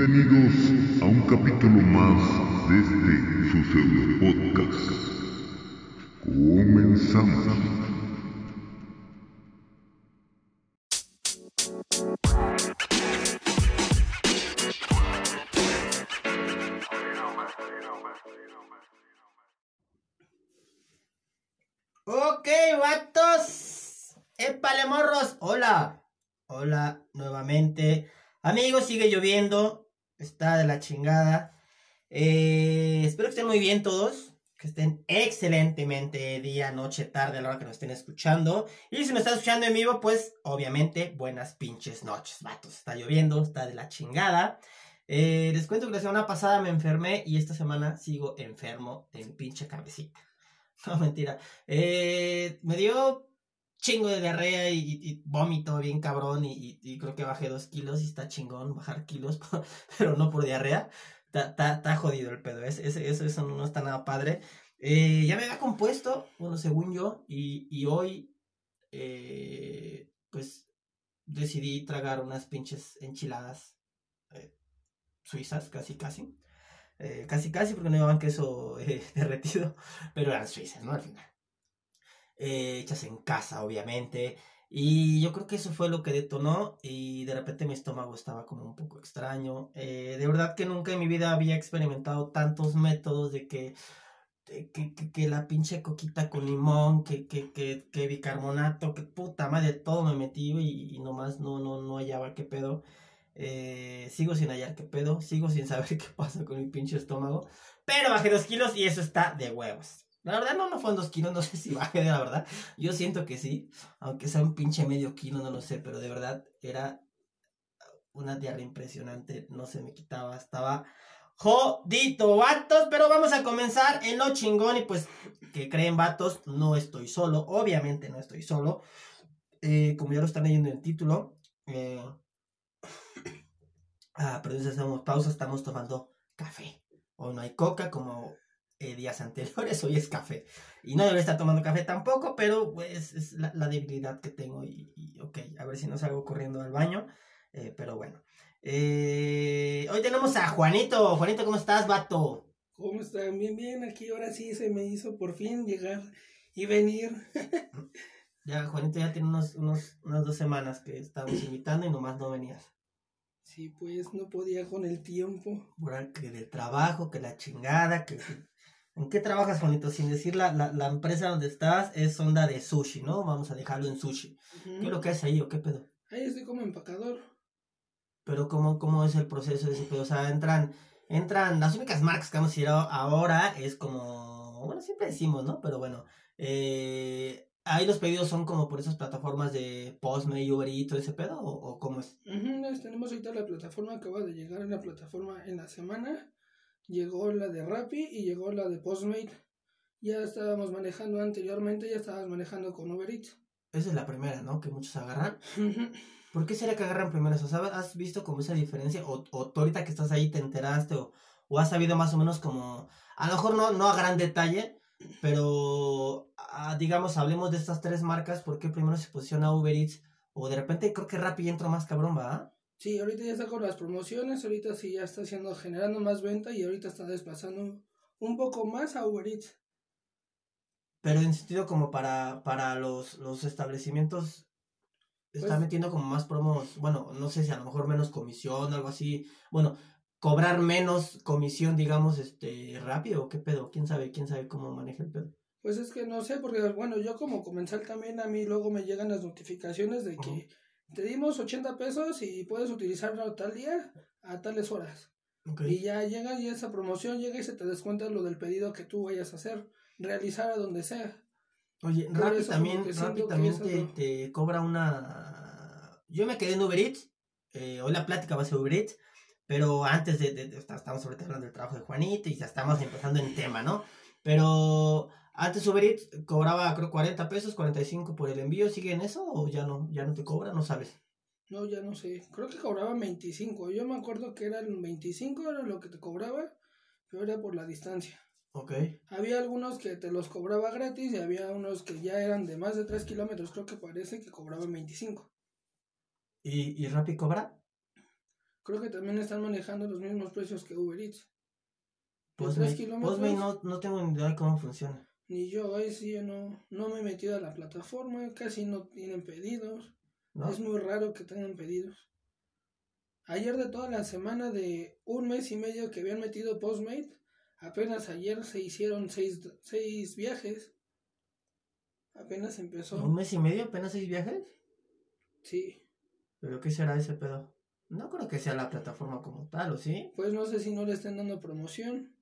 Bienvenidos a un capítulo más de este su pseudo podcast. Comenzamos. Ok, vatos. Hola. Hola, nuevamente. Amigos, sigue lloviendo. Está de la chingada. Eh, espero que estén muy bien todos. Que estén excelentemente día, noche, tarde a la hora que nos estén escuchando. Y si me están escuchando en vivo, pues obviamente buenas pinches noches, vatos. Está lloviendo, está de la chingada. Eh, les cuento que la semana pasada me enfermé y esta semana sigo enfermo mi pinche cabecita. No, mentira. Eh, me dio chingo de diarrea y, vómito bien cabrón y, creo que bajé dos kilos y está chingón bajar kilos, pero no por diarrea. Está jodido el pedo, es, es, eso, eso no está nada padre. Eh, ya me había compuesto, bueno, según yo, y, hoy, eh, pues, decidí tragar unas pinches enchiladas eh, suizas, casi, casi. Casi, casi, porque no llevaban queso derretido, pero eran suizas, ¿no? Al final. Eh, hechas en casa, obviamente. Y yo creo que eso fue lo que detonó y de repente mi estómago estaba como un poco extraño. de verdad que nunca en mi vida había experimentado tantos métodos de que, que, que, la pinche coquita con limón, que, que, que, que bicarbonato, que puta madre, todo me metí y, y nomás no, no, no hallaba qué pedo. Eh, sigo sin hallar qué pedo, sigo sin saber qué pasa con mi pinche estómago. Pero bajé dos kilos y eso está de huevos. La verdad no, no fueron dos kilos, no sé si bajé la verdad. Yo siento que sí, aunque sea un pinche medio kilo, no lo sé, pero de verdad era una diarrea impresionante, no se me quitaba, estaba jodito, vatos, pero vamos a comenzar en lo chingón y pues, que creen vatos, no estoy solo, obviamente no estoy solo, eh, como ya lo están leyendo en el título, eh, Ah, pero entonces hacemos pausa, estamos tomando café. Hoy no hay coca como eh, días anteriores, hoy es café. Y no debería estar tomando café tampoco, pero pues es la, la debilidad que tengo. Y, y, ok, a ver si no salgo corriendo al baño. Eh, pero bueno. Eh, hoy tenemos a Juanito. Juanito, ¿cómo estás, vato? ¿Cómo están? Bien, bien. Aquí ahora sí se me hizo por fin llegar y venir. ya, Juanito ya tiene unos, unos, unas dos semanas que estamos invitando y nomás no venías. Sí, pues no podía con el tiempo. Por que de trabajo, que la chingada, que... ¿En qué trabajas, Juanito? Sin decir la, la, la, empresa donde estás es onda de sushi, ¿no? Vamos a dejarlo en sushi. Uh -huh. ¿Qué es lo que haces ahí o qué pedo? Ahí estoy como empacador. Pero ¿cómo, cómo es el proceso de ese pedo? O sea, entran, entran, las únicas marcas que vamos a ir ahora es como, bueno, siempre decimos, ¿no? Pero bueno, eh, ahí los pedidos son como por esas plataformas de Postmates, Uber todo ese pedo, o, o cómo es? Uh -huh, tenemos ahorita la plataforma, acaba de llegar en la plataforma en la semana, llegó la de Rappi y llegó la de Postmate. Ya estábamos manejando anteriormente, ya estábamos manejando con Uber Eats. Esa es la primera, ¿no? Que muchos agarran. ¿Por qué será que agarran primero eso? ¿Sabes? ¿Has visto como esa diferencia? O, o tú ahorita que estás ahí te enteraste, o, o has sabido más o menos como, a lo mejor no, no a gran detalle, pero ah, digamos, hablemos de estas tres marcas, ¿por qué primero se posiciona Uber Eats? O de repente creo que Rappi entra más cabrón, ¿va? Sí, ahorita ya está con las promociones, ahorita sí ya está haciendo, generando más venta y ahorita está desplazando un poco más a Uber Eats. Pero en sentido como para, para los, los establecimientos, está pues, metiendo como más promos, bueno, no sé si a lo mejor menos comisión, algo así, bueno, cobrar menos comisión, digamos, este, rápido, ¿qué pedo? ¿Quién sabe? ¿Quién sabe cómo maneja el pedo? Pues es que no sé, porque bueno, yo como comensal también a mí luego me llegan las notificaciones de que uh -huh. Te dimos 80 pesos y puedes utilizarlo tal día a tales horas. Okay. Y ya llega y esa promoción llega y se te descuenta lo del pedido que tú vayas a hacer, realizar a donde sea. Oye, Rappi también, Rappi también te, te, cobra una... Yo me quedé en Uber Eats, eh, hoy la plática va a ser Uber Eats, pero antes de, de, de, estamos ahorita hablando del trabajo de Juanito y ya estamos empezando en tema, ¿no? Pero antes Uber Eats cobraba creo 40 pesos, 45 por el envío, ¿sigue en eso o ya no, ya no te cobra? No sabes. No, ya no sé. Creo que cobraba 25. Yo me acuerdo que eran 25 era lo que te cobraba, pero era por la distancia. Ok. Había algunos que te los cobraba gratis y había unos que ya eran de más de 3 kilómetros, creo que parece que cobraban 25. ¿Y, y Rappi cobra? creo que también están manejando los mismos precios que Uber Eats. Pues tres me- kilómetros. Postmates no, no tengo ni idea de cómo funciona. Ni yo, ahí sí yo no, no me he metido a la plataforma, casi no tienen pedidos. ¿no? Es muy raro que tengan pedidos. Ayer de toda la semana de un mes y medio que habían metido Postmate, apenas ayer se hicieron seis, seis viajes. Apenas empezó. ¿Un mes y medio? ¿Apenas seis viajes? Sí. ¿Pero qué será ese pedo? No creo que sea la plataforma como tal, ¿o sí? Pues no sé si no le estén dando promoción.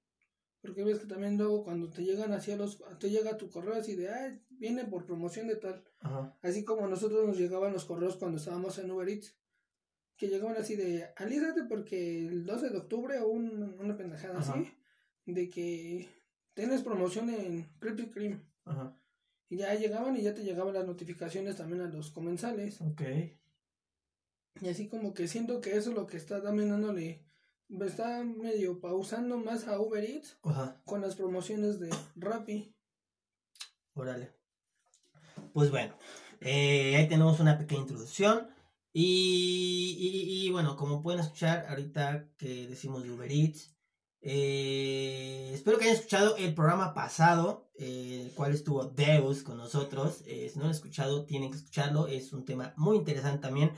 Porque ves que también luego cuando te llegan hacia los... Te llega tu correo así de, ah, viene por promoción de tal. Ajá. Así como a nosotros nos llegaban los correos cuando estábamos en Uber Eats. Que llegaban así de, alízate porque el 12 de octubre o un- una pendejada Ajá. así. De que tienes promoción en Krispy Kreme. Ajá. Y ya llegaban y ya te llegaban las notificaciones también a los comensales. Ok. Y así como que siento que eso es lo que está también dándole... Está medio pausando más a Uber Eats Ajá. con las promociones de Rappi. Órale. Pues bueno, eh, ahí tenemos una pequeña introducción. Y, y- y bueno, como pueden escuchar ahorita que decimos de Uber Eats, eh, espero que hayan escuchado el programa pasado, eh, el cual estuvo Deus con nosotros. Eh, si no lo han escuchado, tienen que escucharlo. Es un tema muy interesante también.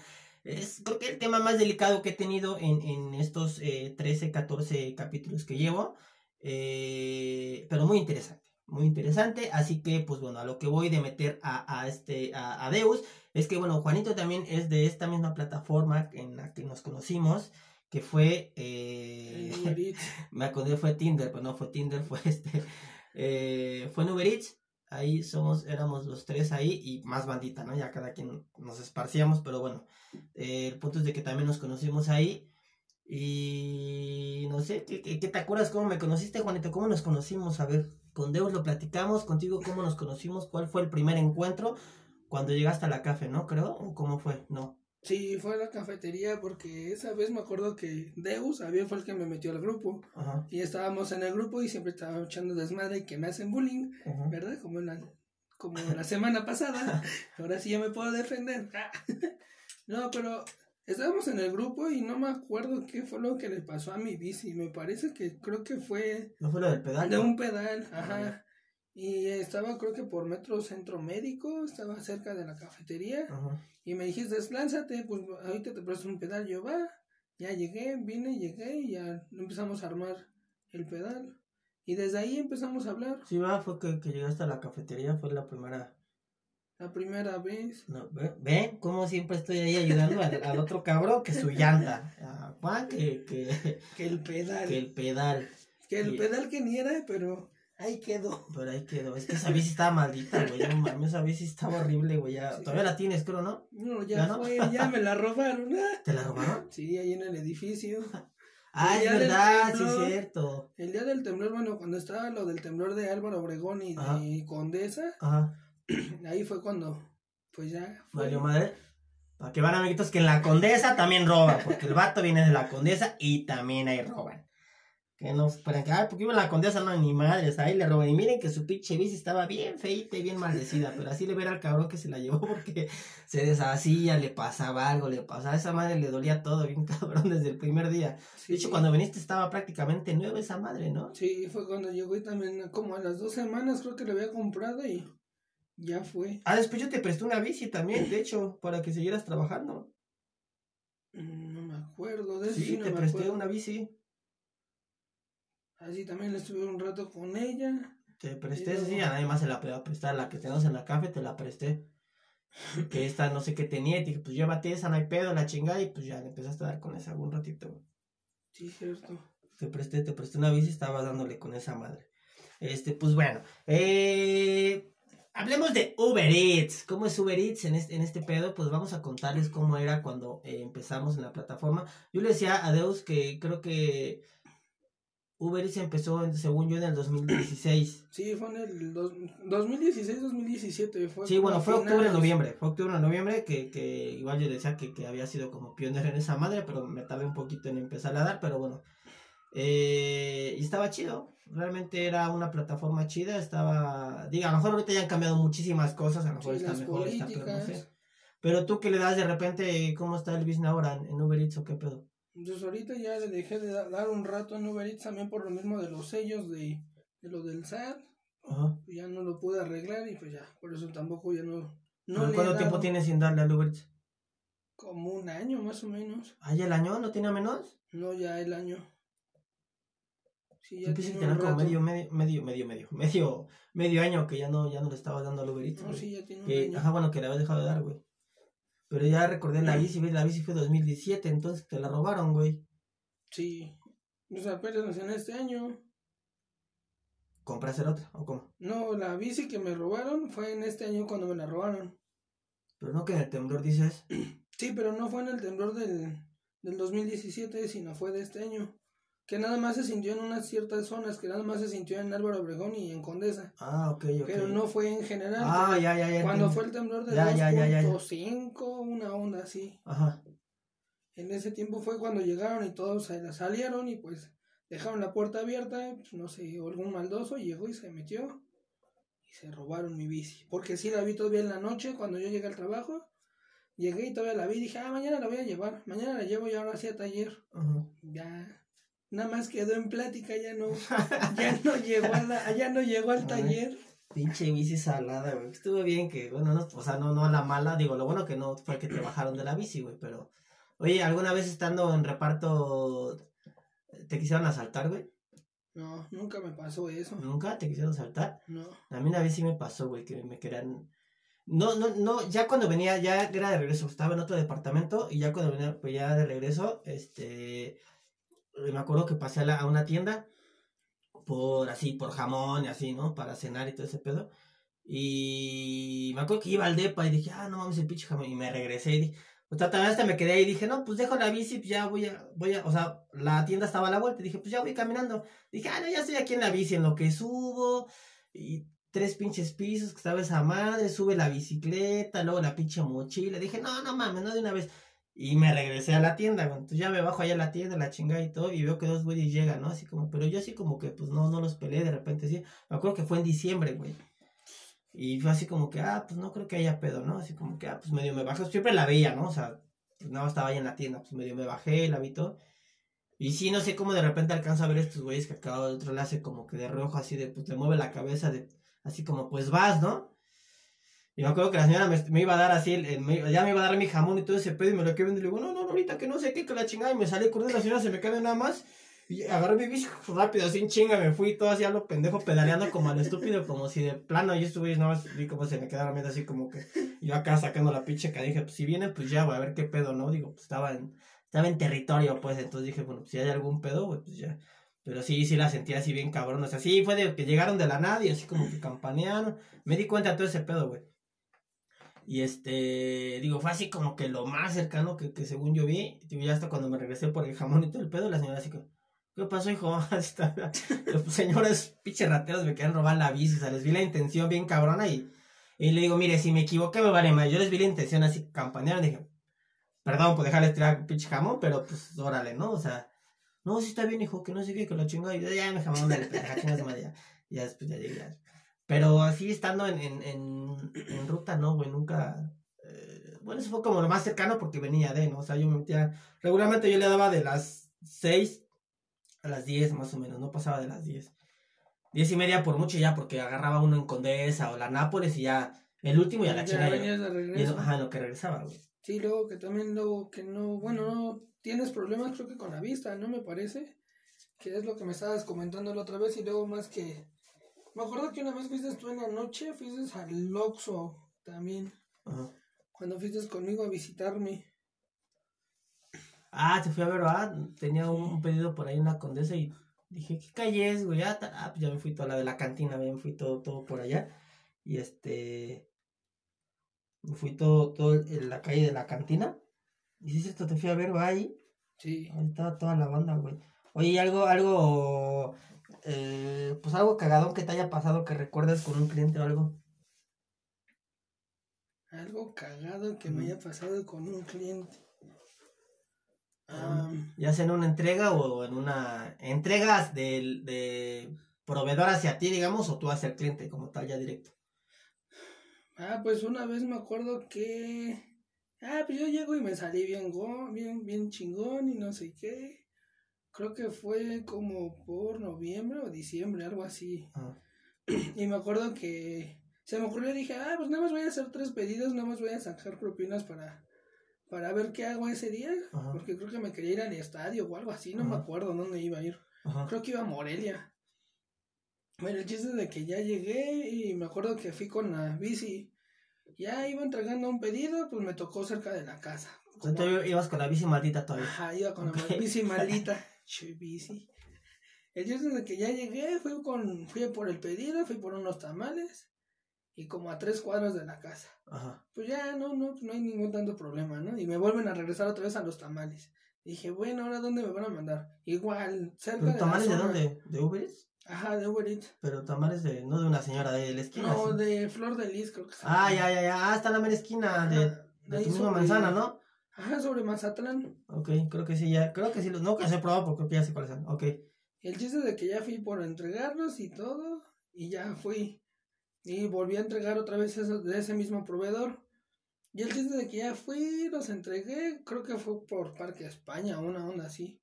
Es creo que el tema más delicado que he tenido en, en estos eh, 13, 14 capítulos que llevo. Eh, pero muy interesante, muy interesante. Así que, pues bueno, a lo que voy de meter a, a este, a, a Deus, es que bueno, Juanito también es de esta misma plataforma en la que nos conocimos, que fue, eh, me acordé, fue Tinder, pero no fue Tinder, fue este, eh, fue en Uber Eats. Ahí somos, éramos los tres ahí y más bandita, ¿no? Ya cada quien nos esparcíamos, pero bueno, eh, el punto es de que también nos conocimos ahí. Y no sé, ¿qué, qué, qué te acuerdas cómo me conociste, Juanito? ¿Cómo nos conocimos? A ver, con Deus lo platicamos, contigo cómo nos conocimos, cuál fue el primer encuentro cuando llegaste a la café, ¿no? Creo, ¿o cómo fue? No. Sí, fue a la cafetería porque esa vez me acuerdo que Deus había fue el que me metió al grupo. Ajá. Y estábamos en el grupo y siempre estábamos echando desmadre y que me hacen bullying, ajá. ¿verdad? Como la, como la semana pasada. Ahora sí ya me puedo defender. No, pero estábamos en el grupo y no me acuerdo qué fue lo que le pasó a mi bici. Me parece que creo que fue ¿No fue lo del pedal? de un pedal, ajá. Y estaba creo que por Metro Centro Médico, estaba cerca de la cafetería. Ajá. Y me dijiste, lánzate, pues ahorita te presto un pedal. Yo va, ya llegué, vine, llegué y ya empezamos a armar el pedal. Y desde ahí empezamos a hablar. Sí, va, fue que, que llegaste a la cafetería, fue la primera. La primera vez. No, ¿ve- ¿Ven cómo siempre estoy ahí ayudando al, al otro cabrón que su llanta? A Juan que, que, Que el pedal. que el pedal. Que el y- pedal que ni era, pero ahí quedó. Pero ahí quedó. Es que esa bici estaba maldita, güey. No mames, esa bici estaba horrible, güey. Ya, Sí. Todavía la tienes, creo, ¿no? No, ya, ¿Ya no? fue, ya me la robaron. ah. ¿Te la robaron? Sí, ahí en el edificio. Ah, es verdad, sí es cierto. El día del temblor, bueno, cuando estaba lo del temblor de Álvaro Obregón y Ajá. de Condesa, Ajá. ahí fue cuando, pues ya. Fue. Valió madre. Para que van amiguitos que en la condesa también roban, porque el vato viene de la condesa y también ahí roban. Que no que, ay, porque iba en la condesa, no, ni madres, ahí le roban. Y miren que su pinche bici estaba bien feita y bien maldecida, pero así le ver al cabrón que se la llevó porque se deshacía, le pasaba algo, le pasaba, a esa madre le dolía todo bien cabrón desde el primer día. Sí. De hecho, cuando viniste estaba prácticamente nueva esa madre, ¿no? Sí, fue cuando llegó y también como a las dos semanas creo que le había comprado y ya fue. Ah, después yo te presté una bici también, de hecho, para que siguieras trabajando. Mm, No me acuerdo de eso. Sí, sí no te presté acuerdo. una bici. Así también estuve un rato con ella. Te presté, luego- sí, a nadie más se la podía prestar. La que tenemos en la café te la presté. Que esta no sé qué tenía. Y dije, pues llévate esa, no hay pedo, la chingada. Y pues ya le empezaste a dar con esa un ratito. Sí, cierto. Te presté, te presté una bici y estabas dándole con esa madre. Este, pues bueno. Eh, hablemos de Uber Eats. ¿Cómo es Uber Eats en este, en este pedo? Pues vamos a contarles cómo era cuando eh, empezamos en la plataforma. Yo le decía a Deus que creo que Uber Eats empezó, según yo, en el 2016. Sí, fue en el dos- 2016-2017. Fue Sí, bueno, fue octubre, finales. noviembre. Fue octubre, noviembre, que, que igual yo decía que, que había sido como pionero en esa madre, pero me tardé un poquito en empezar a dar, pero bueno. Eh, y estaba chido. Realmente era una plataforma chida. Estaba. Diga, a lo mejor ahorita ya han cambiado muchísimas cosas. A lo mejor Sí, está mejor, está peor, no sé. Pero tú que le das de repente, ¿cómo está el business ahora en Uber Eats o qué pedo? Entonces ahorita ya le dejé de dar un rato en Uber Eats también por lo mismo de los sellos de, de lo del SAT. Ajá. Ya no lo pude arreglar y pues ya, por eso tampoco ya no... no ¿Cuánto tiempo tienes sin darle al Uber Eats? Como un año más o menos. ¿Ah, ya el año? ¿No tiene menos? No, ya el año. Sí, ya tiene tener como medio, medio, medio, medio, medio, medio, medio año que ya no, ya no le estaba dando al Uber Eats. No, sí, ya tiene un año. Ajá, bueno, que le había dejado de dar, güey. Pero ya recordé la bici, la bici fue 2017, entonces te la robaron, güey. Sí. O sea, apenas en este año. ¿Compraste otra o cómo? No, la bici que me robaron fue en este año cuando me la robaron. Pero no que en el temblor dices. Sí, pero no fue en el temblor del, del 2017, sino fue de este año. Que nada más se sintió en unas ciertas zonas, que nada más se sintió en Álvaro Obregón y en Condesa. Ah, ok, ok. Pero no fue en general. Ah, ya, ya, ya. Cuando fue el temblor de 2.5, una onda así. Ajá. En ese tiempo fue cuando llegaron y todos salieron y pues dejaron la puerta abierta, pues, no sé, algún maldoso llegó y se metió y se robaron mi bici. Porque sí la vi todavía en la noche cuando yo llegué al trabajo. Llegué y todavía la vi y dije, ah, mañana la voy a llevar. Mañana la llevo y ahora sí a taller. Ya, nada más quedó en plática, ya no, ya no llegó a la, ya no llegó al taller. Pinche bici salada, güey. Estuvo bien que, bueno, no, o sea, no, no a la mala, digo, lo bueno que no fue que te bajaron de la bici, güey, pero, oye, ¿alguna vez estando en reparto te quisieron asaltar, güey? No, nunca me pasó eso. ¿Nunca te quisieron asaltar? No. A mí una vez sí me pasó, güey, que me querían no, no, no, ya cuando venía, ya era de regreso, estaba en otro departamento y ya cuando venía, pues ya de regreso, este, me acuerdo que pasé a, una tienda por así, por jamón y así, ¿no? Para cenar y todo ese pedo. Y me acuerdo que iba al depa y dije, ah, no mames, el pinche jamón. Y me regresé y dije, o sea, también hasta me quedé ahí y dije, no, pues dejo la bici, pues ya voy a, voy a, o sea, la tienda estaba a la vuelta y dije, pues ya voy caminando. Dije, ah, no, ya estoy aquí en la bici, en lo que subo. Y tres pinches pisos, que estaba esa madre, sube la bicicleta, luego la pinche mochila. Dije, no, no mames, no de una vez. Y me regresé a la tienda, güey. Entonces ya me bajo allá a la tienda, la chingada y todo, y veo que dos güeyes llegan, ¿no? Así como, pero yo así como que, pues no, no los peleé de repente, sí. Me acuerdo que fue en diciembre, güey. Y fue así como que, ah, pues no creo que haya pedo, ¿no? Así como que, ah, pues medio me bajé. Siempre la veía, ¿no? O sea, pues nada, estaba ahí en la tienda, pues medio me bajé, la vi todo. Y sí, no sé cómo de repente alcanzo a ver estos güeyes que acabo de otro le hace como que de rojo, así de, pues le mueve la cabeza de así como, pues vas, ¿no? Y me acuerdo que la señora me, iba a dar así, ya me iba a dar mi jamón y todo ese pedo y me lo quedé viendo y le digo, no, no, ahorita que no sé qué, que la chingada y me salí corriendo, la señora se me quedó nada más. Y agarré mi bici rápido, así en chinga, me fui todo así a lo pendejo, pedaleando como al estúpido, como si de plano yo nada más vi como se me quedaba viendo así como que yo acá sacando la pinche que dije, pues si viene, pues ya, voy a ver qué pedo, ¿no? Digo, pues estaba en, estaba en territorio, pues, entonces dije, bueno, pues si hay algún pedo, pues ya, pero sí, sí la sentía así bien cabrón. O sea, sí fue de que llegaron de la nada y así como que campanearon. Me di cuenta de todo ese pedo, güey. Y este, digo, fue así como que lo más cercano que, que según yo vi. Y ya hasta cuando me regresé por el jamón y todo el pedo, la señora así como, ¿qué pasó, hijo? Los señores pinches rateros me querían robar la bici. O sea, les vi la intención bien cabrona y, y le digo, mire, si me equivoqué me vale más. Yo les vi la intención así campanearon. Dije, perdón por dejarles tirar pinche jamón, pero pues órale, ¿no? O sea, no, sí está bien, hijo, que no sé qué, que lo chingó. Y ya me jamón de la ya, ya después ya llegué. Pero así estando en, en, en, ruta, no, güey, nunca. Eh, bueno, eso fue como lo más cercano porque venía de, ¿no? O sea, yo me metía. Regularmente yo le daba de las 6 a las 10 más o menos, no pasaba de las 10. 10 y media por mucho ya, porque agarraba uno en Condesa o la Nápoles y ya. El último ya la chingada. Ajá, lo que regresaba, güey. Sí, luego que también luego que no, bueno, no tienes problemas creo que con la vista, ¿no? Me parece. Que es lo que me estabas comentando la otra vez y luego más que... Me acuerdo que una vez fuiste tú en la noche, fuiste al Loxo también. Ajá. Cuando fuiste conmigo a visitarme. Ah, te fui a ver, ¿verdad? Tenía un pedido por ahí en la Condesa y dije, ¿qué calle es, güey? Ah, ah pues ya me fui toda la de la cantina, me fui todo, todo por allá. Y este... Me fui todo, todo en la calle de la cantina. Y si esto te fui a ver, va ahí. Sí. Ahí estaba toda la banda, güey. Oye, algo, algo, pues algo cagadón que te haya pasado que recuerdes con un cliente o algo. Algo cagado que me haya pasado con un cliente. ya sea en una entrega o en una entregas de, de proveedor hacia ti, digamos, o tú hacia el cliente como tal ya directo. Ah, pues una vez me acuerdo que Ah, pues yo llego y me salí bien, bien, bien chingón y no sé qué. Creo que fue como por noviembre o diciembre, algo así. Y me acuerdo que se me ocurrió y dije, ah, pues nada más voy a hacer tres pedidos, nada más voy a sacar propinas para, para ver qué hago ese día. Porque creo que me quería ir al estadio o algo así, no me acuerdo dónde iba a ir. Creo que iba a Morelia. Bueno, el chiste es de que ya llegué y me acuerdo que fui con la bici. Ya iba entregando un pedido, pues me tocó cerca de la casa. Como... Tú ibas con la bici maldita todavía. Ajá, iba con la bici maldita. Che, bici. El chiste de que ya llegué, fui con, fui por el pedido, fui por unos tamales y como a tres cuadros de la casa. Ajá. Pues ya no, no, no hay ningún tanto problema, ¿no? Y me vuelven a regresar otra vez a los tamales. Dije, bueno, ahora dónde me van a mandar. Igual, cerca de tamales de dónde? ¿De Uber Ajá, de Uber Eats. Pero tamales de, no de una señora de la esquina. No, de Flor de Lis, creo que. Ah, ya, ya, ya. Ah, está en la mera esquina de, de, tu misma manzana, ¿no? Ajá, sobre Mazatlán. Ok, creo que sí, ya. Creo que sí. No, que se probado porque creo que ya sé cuáles son. Ok. El chiste de que ya fui por entregarlos y todo. Y ya fui. Y volví a entregar otra vez eso, de ese mismo proveedor. Y el chiste de que ya fui, los entregué. Creo que fue por Parque España, una onda así.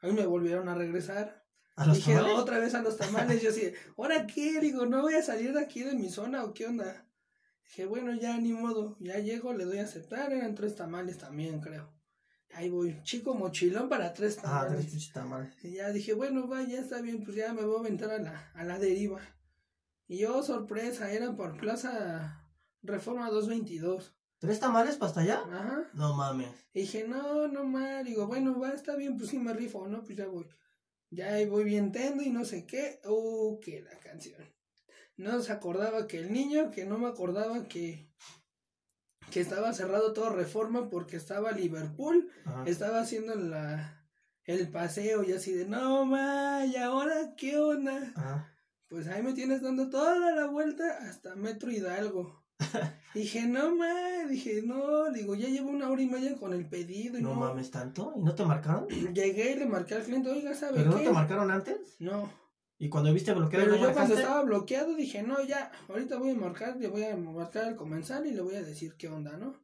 Ahí me volvieron a regresar. ¿A los Dije otra vez a los tamales. yo así, ¿ahora qué? Digo, ¿no voy a salir de aquí de mi zona o qué onda? Dije, bueno, ya ni modo. Ya llego, le doy a aceptar. Eran tres tamales también, creo. Ahí voy, chico mochilón para tres tamales. Ah, tres tamales. Y ya dije, bueno, va, ya está bien, pues ya me voy a aventar a la, a la deriva. Y yo, sorpresa, eran por Plaza Reforma 222. ¿Tres tamales para hasta allá? Ajá. No mames. Y dije, no, no mames. Digo, bueno, va, está bien, pues sí me rifo, ¿no? Pues ya voy. Ya voy bien tendo y no sé qué. Uh, que la canción. No se acordaba que el niño, que no me acordaba que que estaba cerrado todo reforma porque estaba Liverpool, estaba haciendo la el paseo y así de no ma, y ahora qué onda. Pues ahí me tienes dando toda la vuelta hasta Metro Hidalgo. dije, no mames, dije, no, digo, ya llevo una hora y media con el pedido. Y no, mames, tanto. ¿Y no te marcaron? Llegué y le marqué al cliente, oiga, ¿sabe ¿Pero no te marcaron antes? No. ¿Y cuando viste bloqueado? Pero yo cuando estaba bloqueado dije, no, ya, ahorita voy a marcar, le voy a marcar al comensal y le voy a decir qué onda, ¿no?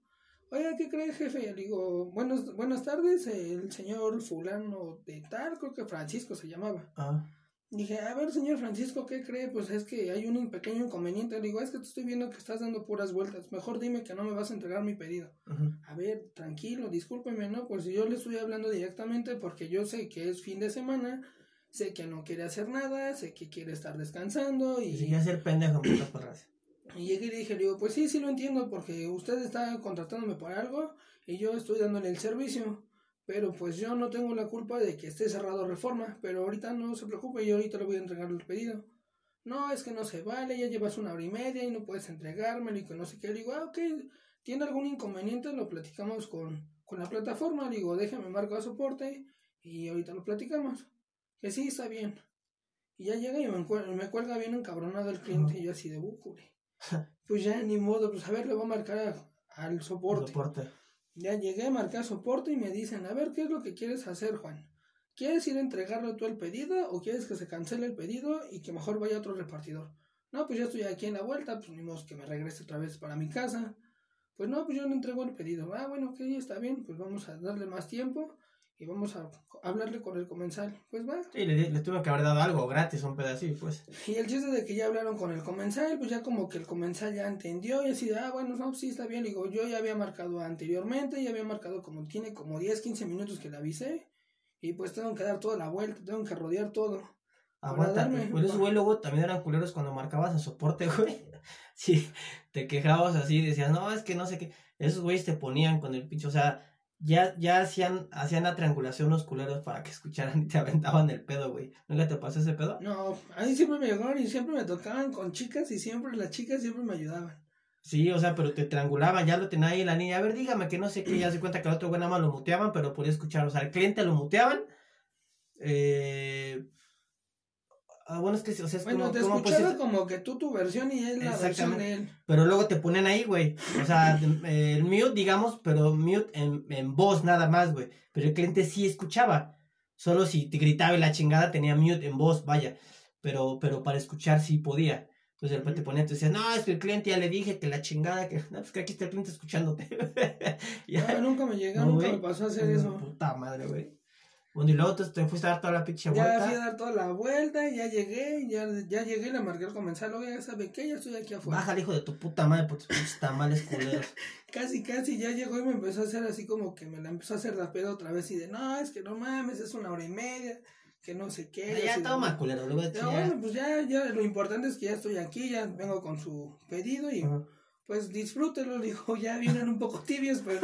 Oiga, ¿qué cree, jefe? Le digo, buenos, buenas tardes, el señor fulano de tal, creo que Francisco se llamaba. Ah. Dije, a ver, señor Francisco, ¿qué cree? Pues es que hay un pequeño inconveniente. Le digo, es que te estoy viendo que estás dando puras vueltas. Mejor dime que no me vas a entregar mi pedido. A ver, tranquilo, discúlpeme, ¿no? Pues yo le estoy hablando directamente porque yo sé que es fin de semana, sé que no quiere hacer nada, sé que quiere estar descansando y... Y hacer pendejo Y llegué y dije, le digo, pues sí, sí lo entiendo porque usted está contratándome por algo y yo estoy dándole el servicio. Pero pues yo no tengo la culpa de que esté cerrado reforma, pero ahorita no se preocupe, yo ahorita le voy a entregar el pedido. No, es que no se vale, ya llevas una hora y media y no puedes entregármelo y que no sé qué. Le digo, ah, ok, ¿tiene algún inconveniente? Lo platicamos con, con la plataforma. Le digo, déjame marco a soporte y ahorita lo platicamos. Que sí, está bien. Y ya llega y me, me cuelga bien encabronado el cliente y yo así de bucure. pues ya ni modo, pues a ver, le voy a marcar al soporte. soporte. Ya llegué, a marcar soporte y me dicen, a ver, ¿qué es lo que quieres hacer, Juan? ¿Quieres ir a entregarlo tú el pedido o quieres que se cancele el pedido y que mejor vaya otro repartidor? No, pues ya estoy aquí en la vuelta, pues ni modo que me regrese otra vez para mi casa. Pues no, pues yo no entrego el pedido. Ah, bueno, ok, está bien, pues vamos a darle más tiempo y vamos a hablarle con el comensal. Pues va. Sí, le, le tuve que haber dado algo gratis, un pedacito, pues. Y el chiste de que ya hablaron con el comensal, pues ya como que el comensal ya entendió y así de, ah, bueno, no, sí, está bien. Digo, yo ya había marcado anteriormente, ya había marcado como, tiene como 10, 15 minutos que le avisé. Y pues tengo que dar toda la vuelta, tengo que rodear todo. Aguanta, pues esos güey luego también eran culeros cuando marcabas a soporte, güey. Sí, te quejabas así, decías, no, es que no sé qué. Esos güeyes te ponían con el pincho, o sea, ya, ya hacían, hacían la triangulación los culeros para que escucharan y te aventaban el pedo, güey. ¿Nunca te pasó ese pedo? No, a mí siempre me llegaron y siempre me tocaban con chicas y siempre las chicas siempre me ayudaban. Sí, o sea, pero te triangulaban, ya lo tenía ahí la niña. A ver, dígame que no sé qué, ya se cuenta que el otro güey nada más lo muteaban, pero podía escuchar. O sea, el cliente lo muteaban. Eh, Ah, bueno, es que, o sea, es bueno, te escuchaba como que tú tu versión y él la versión de él. Pero luego te ponen ahí, güey. O sea, el mute, digamos, pero mute en, en voz nada más, güey. Pero el cliente sí escuchaba. Solo si te gritaba y la chingada tenía mute en voz, vaya. Pero, pero para escuchar sí podía. Entonces de repente ponía, tú decías, no, es que el cliente ya le dije que la chingada, que no, pues que aquí está el cliente escuchándote. ya. No, nunca me llegó, nunca me pasó a hacer eso. Puta madre, güey. Bueno, y luego te, fuiste a dar toda la pinche vuelta. Ya fui a dar toda la vuelta, ya llegué, ya, ya llegué, le marqué al comenzar, luego ya sabe que ya estoy aquí afuera. Baja el hijo de tu puta madre por tus pinches tamales culeros. casi, casi, ya llegó y me empezó a hacer así como que me la empezó a hacer la peda otra vez y de, no, es que no mames, es una hora y media, que no sé qué. Ya, ya toma, culero, luego bueno, pues ya, ya, lo importante es que ya estoy aquí, ya vengo con su pedido y pues disfrútelo, dijo, ya vienen un poco tibios, pero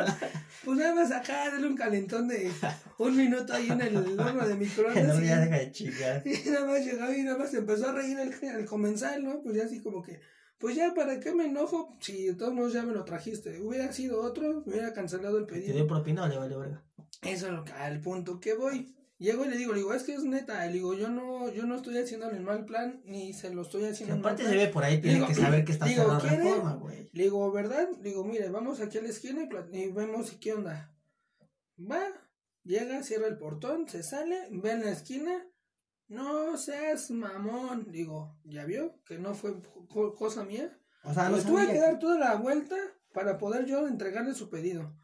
pues nada más acá, dale un calentón de un minuto ahí en el horno de microondas. chingar. Y nada más llegó y nada más empezó a reír el comensal, ¿no? Pues ya así como que, pues ya, ¿para qué me enojo? Si de todos modos ya me lo trajiste. Hubiera sido otro, me hubiera cancelado el pedido. ¿Te dio propina o le vale verga? Eso es lo que, al punto que voy. Llego y le digo, le digo, es que es neta, le digo, yo no, yo no estoy haciendo el mal plan, ni se lo estoy haciendo en mal plan. se ve por ahí, tiene que saber que está haciendo reforma, güey. Le digo, ¿verdad? Le digo, mire, vamos aquí a la esquina y, y vemos qué onda. Va, llega, cierra el portón, se sale, ve en la esquina, no seas mamón. Digo, ¿ya vio? Que no fue cosa mía. O sea, no tuve que dar toda la vuelta para poder yo entregarle su pedido.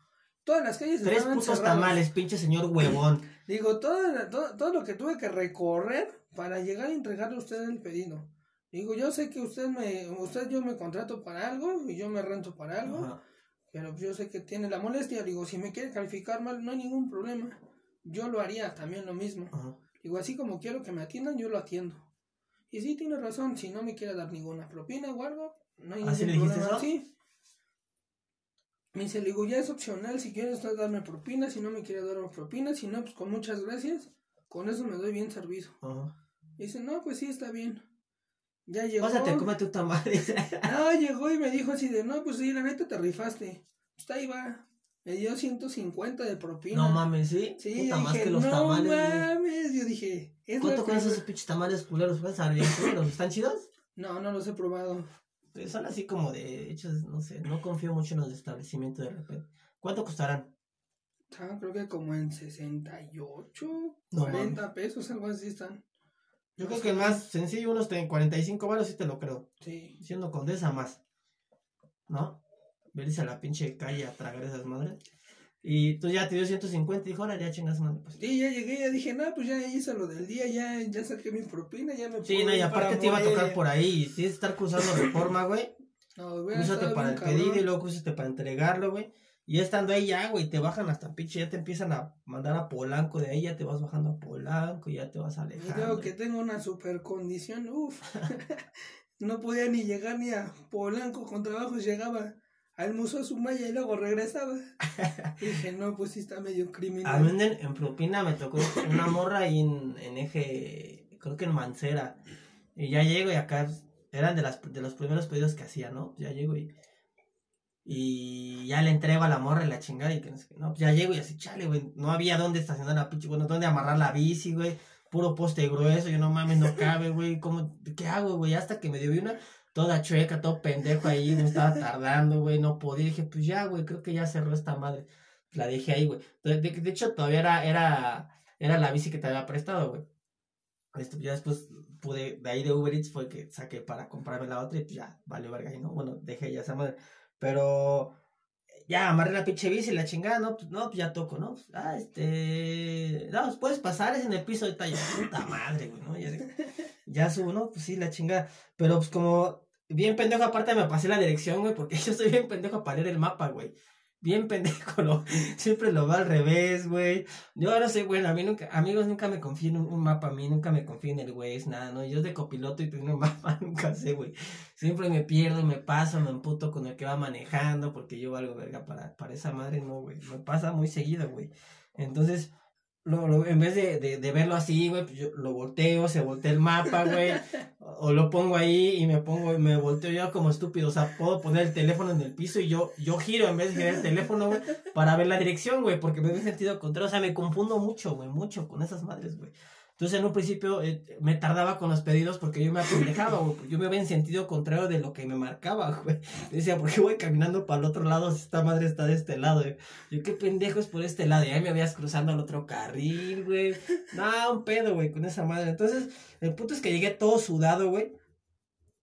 Todas las calles Tres putos tamales, pinche señor huevón. Digo, todo, todo, todo, lo que tuve que recorrer para llegar a entregarle a usted el pedido. Digo, yo sé que usted me, usted yo me contrato para algo y yo me rento para algo, pero yo sé que tiene la molestia. Digo, si me quiere calificar mal, no hay ningún problema. Yo lo haría también lo mismo. Digo, así como quiero que me atiendan, yo lo atiendo. Y sí, tiene razón, si no me quiere dar ninguna propina o algo, no hay ningún problema. Sí. Me dice, le digo, ya es opcional, si quieres darme propina, si no me quiere dar propina, si no, pues con muchas gracias, con eso me doy bien servicio. Dice, no, pues sí, está bien. Ya llegó. Pásate, cómete tu tamal. no, llegó y me dijo así de, no, pues sí, la neta te rifaste. Pues ahí va. Me dio 150 de propina. No mames, ¿sí? Sí, Puta, más que los no tamales. mames, yo dije. ¿Cuánto con esos pinches tamales culeros? ¿Puedes saber ¿Están chidos? No, no los he probado. Pues, son así como de hechos, no sé, no confío mucho en los establecimientos de repente. ¿Cuánto costarán? Ah, creo que como en 68, no, 40 pesos, algo así están. Yo creo que más sencillo, unos en 45 baros sí te lo creo. Sí. Siendo condesa más. ¿No? Verse a la pinche calle a tragar esas madres. Y tú ya te dio 150 y dijo, ahora ya chingas más. Pues. Sí, ya llegué, ya dije, no, pues ya hice lo del día, ya, ya saqué mi propina, ya me Sí, no, y aparte te iba a tocar por ahí. Si es estar cruzando reforma, güey. No, güey. Cruzate para el pedido y luego cruzate para entregarlo, güey. Y estando ahí ya, güey, te bajan hasta pinche, ya te empiezan a mandar a Polanco de ahí, ya te vas bajando a Polanco, y ya te vas alejando. Creo que tengo una super condición, uff. no podía ni llegar ni a Polanco, con trabajo llegaba almorzó su malla y luego regresaba. y dije, no, pues sí está medio criminal. A mí en, propina me tocó una morra ahí en, en, eje, creo que en Mancera. Y ya llego y acá eran de, las, de los primeros pedidos que hacía, ¿no? Ya llego y... Y ya le entrego a la morra y la chingada y que no sé qué. No, pues ya llego y así, chale, güey. No había dónde estacionar la pinche, bueno, dónde amarrar la bici, güey. Puro poste grueso, yo no mames, no cabe, güey. ¿Cómo, ¿Qué hago, güey? Hasta que me dio una toda chueca, todo pendejo ahí, me estaba tardando, güey, no podía. Dije, pues ya, güey, creo que ya cerró esta madre. La dejé ahí, güey. De, de, hecho, todavía era, era, era la bici que te había prestado, güey. Esto, ya después pude, de ahí de Uber Eats fue que saqué para comprarme la otra y pues ya, valió verga y no, bueno, dejé ya esa madre. Pero ya amarré la pinche bici la chingada, no, pues no, pues ya toco, ¿no? Pues, ah, este, no, pues puedes pasar, es en el piso de talla, puta madre, güey, ¿no? Ya, ya subo, ¿no? Pues sí, la chingada. Pero pues como bien pendejo, aparte me pasé la dirección, güey, porque yo soy bien pendejo para leer el mapa, güey. Bien pendejo, lo, siempre lo va al revés, güey. Yo no sé, bueno, a mí nunca, amigos, nunca me confío en un, mapa, a mí nunca me confío en el güey, nada, ¿no? Yo de copiloto y tengo un mapa, nunca sé, güey. Siempre me pierdo, me paso, me emputo con el que va manejando, porque yo valgo verga para, para esa madre, no, güey. Me pasa muy seguido, güey. Entonces, lo, lo, en vez de, de, de verlo así, güey, pues yo lo volteo, se voltea el mapa, güey, o lo pongo ahí y me pongo, me volteo yo como estúpido, o sea, puedo poner el teléfono en el piso y yo, yo giro en vez de girar el teléfono, güey, para ver la dirección, güey, porque me doy sentido contrario, o sea, me confundo mucho, güey, mucho con esas madres, güey. Entonces en un principio eh, me tardaba con los pedidos porque yo me apendejaba, güey. Yo me en sentido contrario de lo que me marcaba, güey. Decía, ¿por qué voy caminando para el otro lado si esta madre está de este lado? Güey? Yo, qué pendejo es por este lado. Y ahí me veías cruzando al otro carril, güey. No, un pedo, güey, con esa madre. Entonces, el punto es que llegué todo sudado, güey.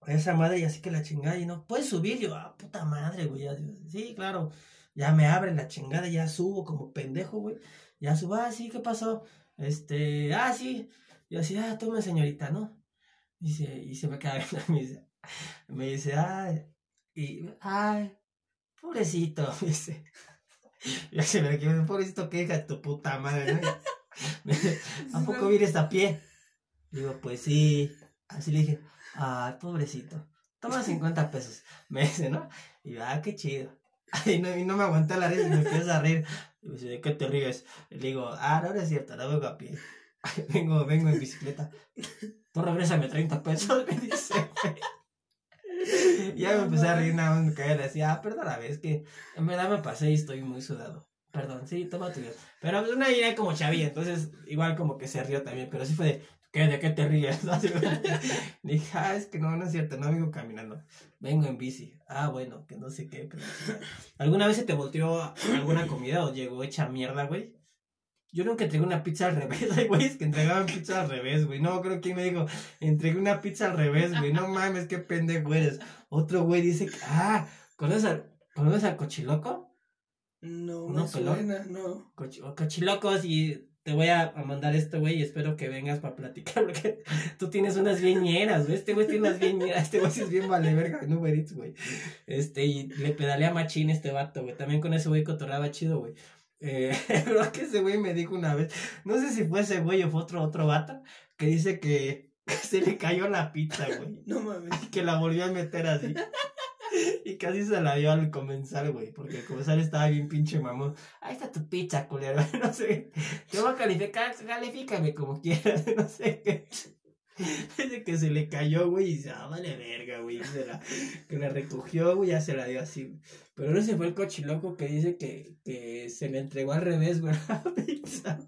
esa madre y así que la chingada y no, puedes subir, yo, ah, puta madre, güey, sí, claro, ya me abre la chingada, ya subo como pendejo, güey, ya subo, ah, sí, ¿qué pasó? Este, ah, sí, y así, ah, tome señorita, ¿no? Dice, y se me queda viendo, me dice, me dice, ay, y, ay, pobrecito, me dice, ya se me quedó, pobrecito, que hija tu puta madre, ¿no? ¿A poco vienes a pie? Digo, pues sí, así le dije, Ay, pobrecito. Toma 50 pesos. Me dice, ¿no? Y yo, ah, qué chido. Y no, y no me aguanté la risa y me empieza a reír. Y me dice, ¿de qué te ríes? le digo, ah, no, no es cierto, no vengo a pie. vengo, vengo en bicicleta. Tú regrésame 30 pesos, me dice, ya me empecé a reír nada más, y le decía, ah, perdóname, es que en verdad me pasé y estoy muy sudado. Perdón, sí, toma tu Pero pues, una idea como chavilla, entonces igual como que se rió también, pero sí fue de, ¿Qué? ¿De qué te ríes? Dije, ah, es que no, no es cierto, no vengo caminando, vengo en bici. Ah, bueno, que no sé qué. ¿Alguna vez se te volteó alguna comida o llegó hecha mierda, güey? Yo nunca entregué una pizza al revés, hay güeyes que entregaban pizza al revés, güey. No, creo que me dijo, entregué una pizza al revés, güey. No mames, qué pendejo eres. Otro güey dice, que, ah, ¿conoces al, ¿conoces al cochiloco? No, no suena, no. cochilocos y te voy a, mandar esto, güey, y espero que vengas para platicar, porque tú tienes unas bien güey. Este güey tiene unas bien Este güey es bien vale verga en Uber Eats, güey. Este, y le pedalea machín este vato, güey. También con ese güey cotorraba chido, güey. Eh, creo que ese güey me dijo una vez, no sé si fue ese güey o fue otro, otro vato, que dice que, se le cayó la pizza, güey. No mames. Que la volvió a meter así. Y casi se la dio al comenzar, güey. Porque el comenzar estaba bien pinche mamón. Ahí está tu pizza, culero. No sé. Te voy a calificar, califícame como quieras. No sé qué. Desde que se le cayó, güey, y dice, ah, vale verga, güey. la, que la recogió, güey, ya se la dio así. Pero no se fue el cochiloco que dice que, que se le entregó al revés, güey, la pizza.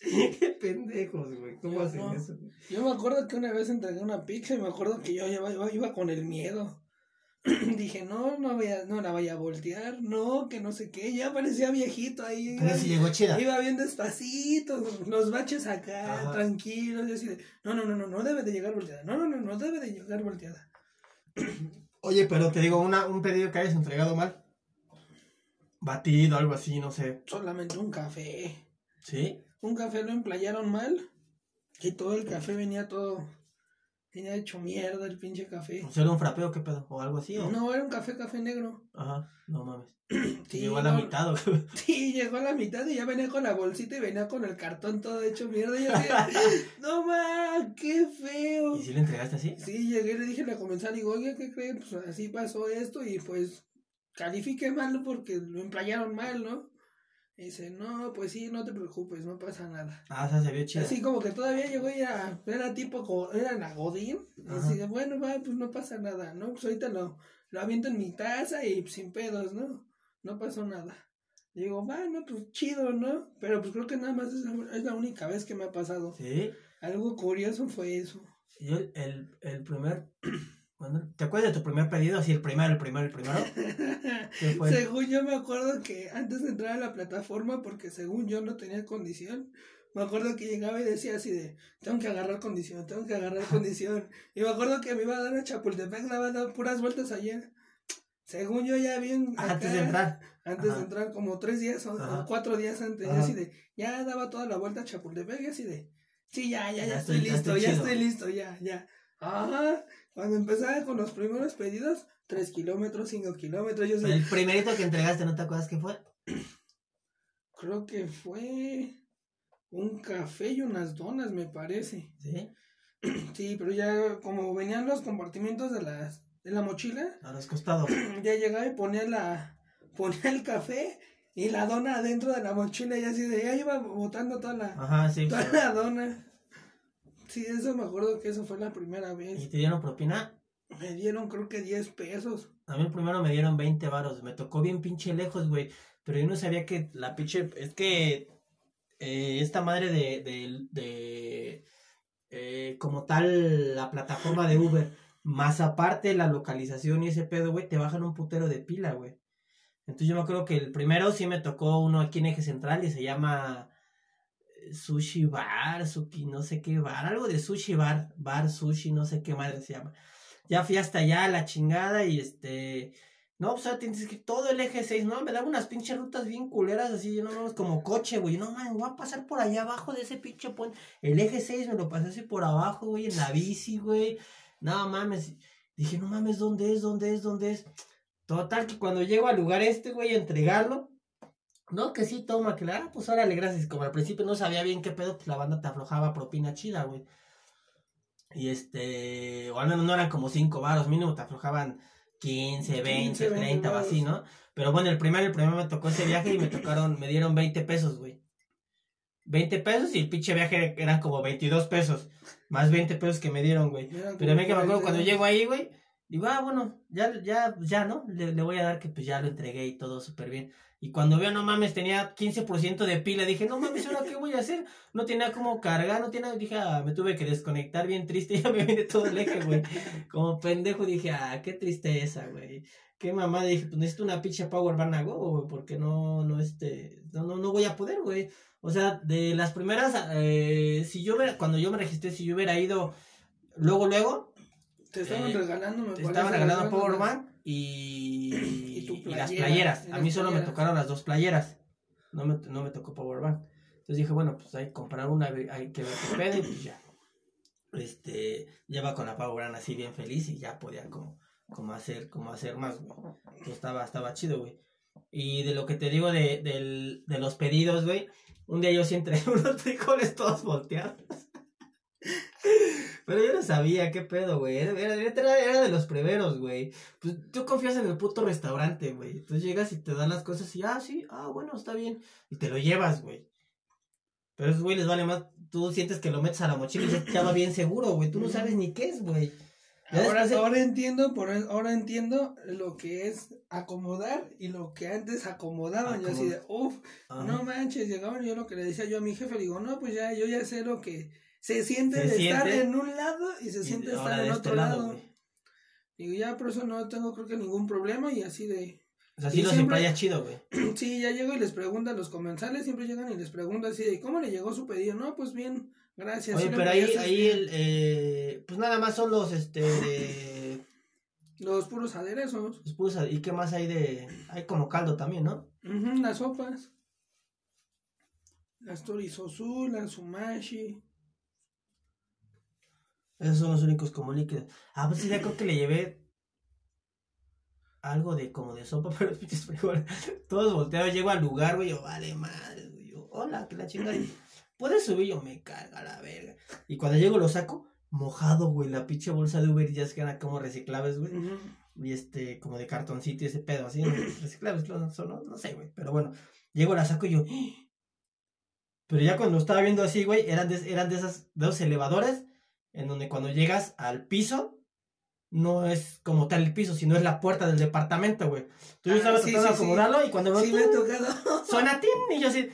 Qué pendejos, güey. ¿Cómo hacen eso? Yo me acuerdo que una vez entregué una pizza y me acuerdo que yo iba, iba con el miedo. dije, no, no, vaya, no la vaya a voltear, no, que no sé qué, ya parecía viejito ahí. Pero si llegó chida. Iba bien despacito, los baches acá, tranquilos, y así de, no, no, no, no, no debe de llegar volteada, no, no, no, no debe de llegar volteada. Oye, pero te digo, una, un pedido que hayas entregado mal. Batido, algo así, no sé. Solamente un café. ¿Sí? Un café lo emplayaron mal, y todo el café venía todo Tenía hecho mierda el pinche café. ¿O sea, era un frapeo qué pedo? ¿O algo así? ¿o? No, era un café, café negro. Ajá, no mames. sí, llegó a la mitad, ¿o Sí, llegó a la mitad y ya venía con la bolsita y venía con el cartón todo hecho mierda. Y yo decía, no mames, qué feo. ¿Y si le entregaste así? Sí, llegué le dije a la comensal, digo, oye, ¿qué creen? Pues así pasó esto y pues califique mal porque lo emplayaron mal, ¿no? Dice, no, pues sí, no te preocupes, no pasa nada. Ah, o sea, se vio chido. Así como que todavía llegó y era, era tipo, era la Godín. Así de, bueno, va, pues no pasa nada, ¿no? Pues ahorita lo, lo aviento en mi taza y sin pedos, ¿no? No pasó nada. Digo, va, no, pues chido, ¿no? Pero pues creo que nada más es la, es la única vez que me ha pasado. Sí. Algo curioso fue eso. Yo, el, el primer ¿Te acuerdas de tu primer pedido? Así, el primero, el primero, el primero. Según yo me acuerdo que antes de entrar a la plataforma, porque según yo no tenía condición, me acuerdo que llegaba y decía así de, tengo que agarrar condición, tengo que agarrar condición. y me acuerdo que me iba a dar a Chapultepec, daba dar puras vueltas ayer. Según yo ya bien... antes de entrar. Antes de entrar, como tres días o, cuatro días antes, así de, ya daba toda la vuelta a Chapultepec y así de, sí, ya, ya, ya, estoy, listo, ya estoy listo, ya, ya. Ajá. Cuando empezaba con los primeros pedidos, 3 kilómetros, 5 kilómetros. Yo El primerito que entregaste, ¿no te acuerdas qué fue? Creo que fue un café y unas donas, me parece. ¿Sí? Sí, pero ya como venían los compartimientos de las de la mochila. A los costados. Ya llegaba y ponía la ponía el café y la dona adentro de la mochila y así de ya iba botando toda la Ajá, sí, toda la dona. Sí, eso me acuerdo que eso fue la primera vez. ¿Y te dieron propina? Me dieron creo que 10 pesos. A mí primero me dieron 20 varos. Me tocó bien pinche lejos, güey. Pero yo no sabía que la pinche... Es que eh, esta madre de... de, de eh, como tal, la plataforma de Uber, más aparte la localización y ese pedo, güey, te bajan un putero de pila, güey. Entonces yo me acuerdo que el primero sí me tocó uno aquí en Eje Central y se llama sushi bar, suki, no sé qué bar, algo de sushi bar, bar sushi, no sé qué madre se llama. Ya fui hasta allá, la chingada, y este. No, o sea, tienes que todo el eje 6, ¿no? Me daba unas pinches rutas bien culeras, así, no mames, como coche, güey. No mames, voy a pasar por allá abajo de ese pinche puente. El eje 6 me lo pasé así por abajo, güey, en la bici, güey. No mames. Dije, no mames, ¿dónde es? ¿Dónde es? ¿Dónde es? Total, que cuando llego al lugar este, güey, a entregarlo. No, que sí, toma, que la, ah, pues órale, gracias. Como al principio no sabía bien qué pedo, pues la banda te aflojaba propina chida, güey. Y este, o al menos no eran como cinco varos, mínimo te aflojaban 15, 20, 30 o así, ¿no? Pero bueno, el primero, el primero me tocó ese viaje y me tocaron, me dieron 20 pesos, güey. 20 pesos y el pinche viaje eran como 22 pesos. Más 20 pesos que me dieron, güey. Pero a mí que me acuerdo cuando llego ahí, güey. Digo, ah, bueno, ya, ya, ya, ¿no? Le, le voy a dar que pues ya lo entregué y todo súper bien. Y cuando veo, no mames, tenía 15% de pila, dije, no mames, ¿ahora qué voy a hacer? No tenía como cargar, no tenía, dije, ah, me tuve que desconectar bien triste, ya me viene todo el eje, güey. Como pendejo dije, ah, qué tristeza, güey. Qué mamada, dije, pues necesito una pinche Power Bank Go, güey, porque no, no, este, no, no, no voy a poder, güey. O sea, de las primeras, eh, si yo hubiera, cuando yo me registré, si yo hubiera ido luego, luego. Te estaban eh, regalando, me Te estaban regalando Power Bank y, y, las playeras. A mí solo me tocaron las dos playeras. No me, no me tocó Powerbank. Entonces dije, bueno, pues hay que comprar una, hay que ver qué pedo y pues ya. Este, lleva con la Powerbank así bien feliz y ya podía como, como hacer, como hacer más, güey. Entonces estaba, estaba chido, güey. Y de lo que te digo de, de, de los pedidos, güey. Un día yo sí entré unos frijoles todos volteados. Pero yo no sabía qué pedo, güey. Era, era, de los primeros, güey. Pues tú confías en el puto restaurante, güey. Entonces llegas y te dan las cosas y, ah, sí, ah, bueno, está bien. Y te lo llevas, güey. Pero esos güey les vale más. Tú sientes que lo metes a la mochila y ya va bien seguro, güey. Tú no sabes ni qué es, güey. Ahora, ahora entiendo, por ahora entiendo lo que es acomodar y lo que antes acomodaban. Yo así de, uff, no manches, llegaban yo lo que le decía yo a mi jefe, le digo, no, pues ya, yo ya sé lo que se siente de estar en un lado y se siente estar en este otro lado. y ya por eso no tengo creo que ningún problema y así de... O sea, sí lo siempre chido, güey. Sí, ya llego y les pregunto a los comensales, siempre llegan y les pregunto así de, ¿cómo le llegó su pedido? No, pues bien, gracias. Oye, pero ahí, ahí el, eh, pues nada más son los, este, de... Los puros aderezos. Los puros ¿Y qué más hay de...? Hay como caldo también, ¿no? las sopas. Las torizosu, las sumashi. Esos son los únicos como líquidos. Ah, pues sí, ya creo que le llevé algo de como de sopa, pero pinches frijoles. Todos volteados, llego al lugar, güey, yo, vale madre, güey. Yo, hola, que la chingada. ¿Puedes subir? Yo me carga la verga. Y cuando llego lo saco, mojado, güey, la pinche bolsa de Uber ya es que eran como reciclables, güey. Y este, como de cartoncito y ese pedo, así, reciclables, no, no, no sé, güey. Pero bueno, llego, la saco y yo. Pero ya cuando estaba viendo así, güey, eran de, eran de esas, de esos elevadores en donde cuando llegas al piso, no es como tal el piso, sino es la puerta del departamento, güey. Tú yo ah, estaba tratando de acomodarlo y cuando me tocado. Suena tin y yo así,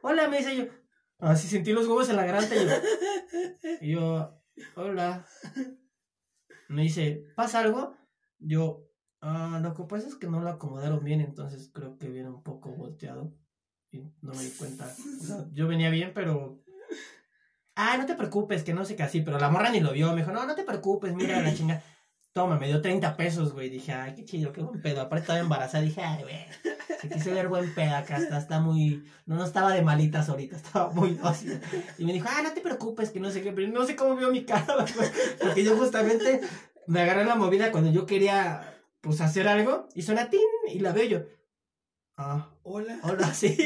hola, me dice yo. Así sentí los huevos en la garganta y yo, y yo, hola. Me dice, ¿pasa algo? Yo, ah, lo que pasa es que no lo acomodaron bien, entonces creo que viene un poco volteado. Y no me di cuenta. O sea, yo venía bien, pero ah, no te preocupes, que no sé qué así, pero la morra ni lo vio, me dijo, no, no te preocupes, mira la chinga. Toma, me dio 30 pesos, güey. Dije, ay, qué chido, qué buen pedo. Aparte estaba embarazada. Dije, ay, güey, se quise ver buen pedo acá. Está, está muy. No, no estaba de malitas ahorita, estaba muy dócil. Y me dijo, ah, no te preocupes, que no sé qué. Pero no sé cómo vio mi cara, güey. Porque yo justamente me agarré la movida cuando yo quería, pues, hacer algo. Y suena tin y la veo yo. Ah, hola. Hola, sí.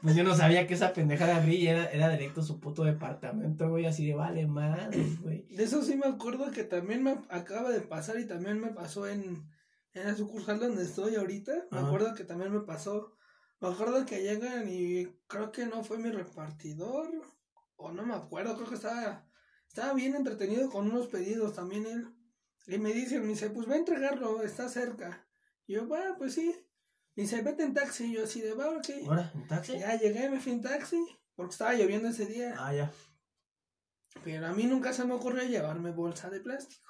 pues yo no sabía que esa pendeja de abrí era, era directo su puto departamento, güey, así de vale madre, güey. De eso sí me acuerdo que también me acaba de pasar y también me pasó en, en la sucursal donde estoy ahorita. Me acuerdo que también me pasó. Me acuerdo que llegan y creo que no fue mi repartidor. O no me acuerdo, creo que estaba, estaba bien entretenido con unos pedidos también él. Y me dice, me dice, pues va a entregarlo, está cerca. Y yo, va, pues sí. Y dice, vete en taxi. Y yo así de, va, ok. ¿Ahora? ¿En taxi? Ya llegué, me fui en taxi. Porque estaba lloviendo ese día. Ah, ya. Pero a mí nunca se me ocurrió llevarme bolsa de plástico.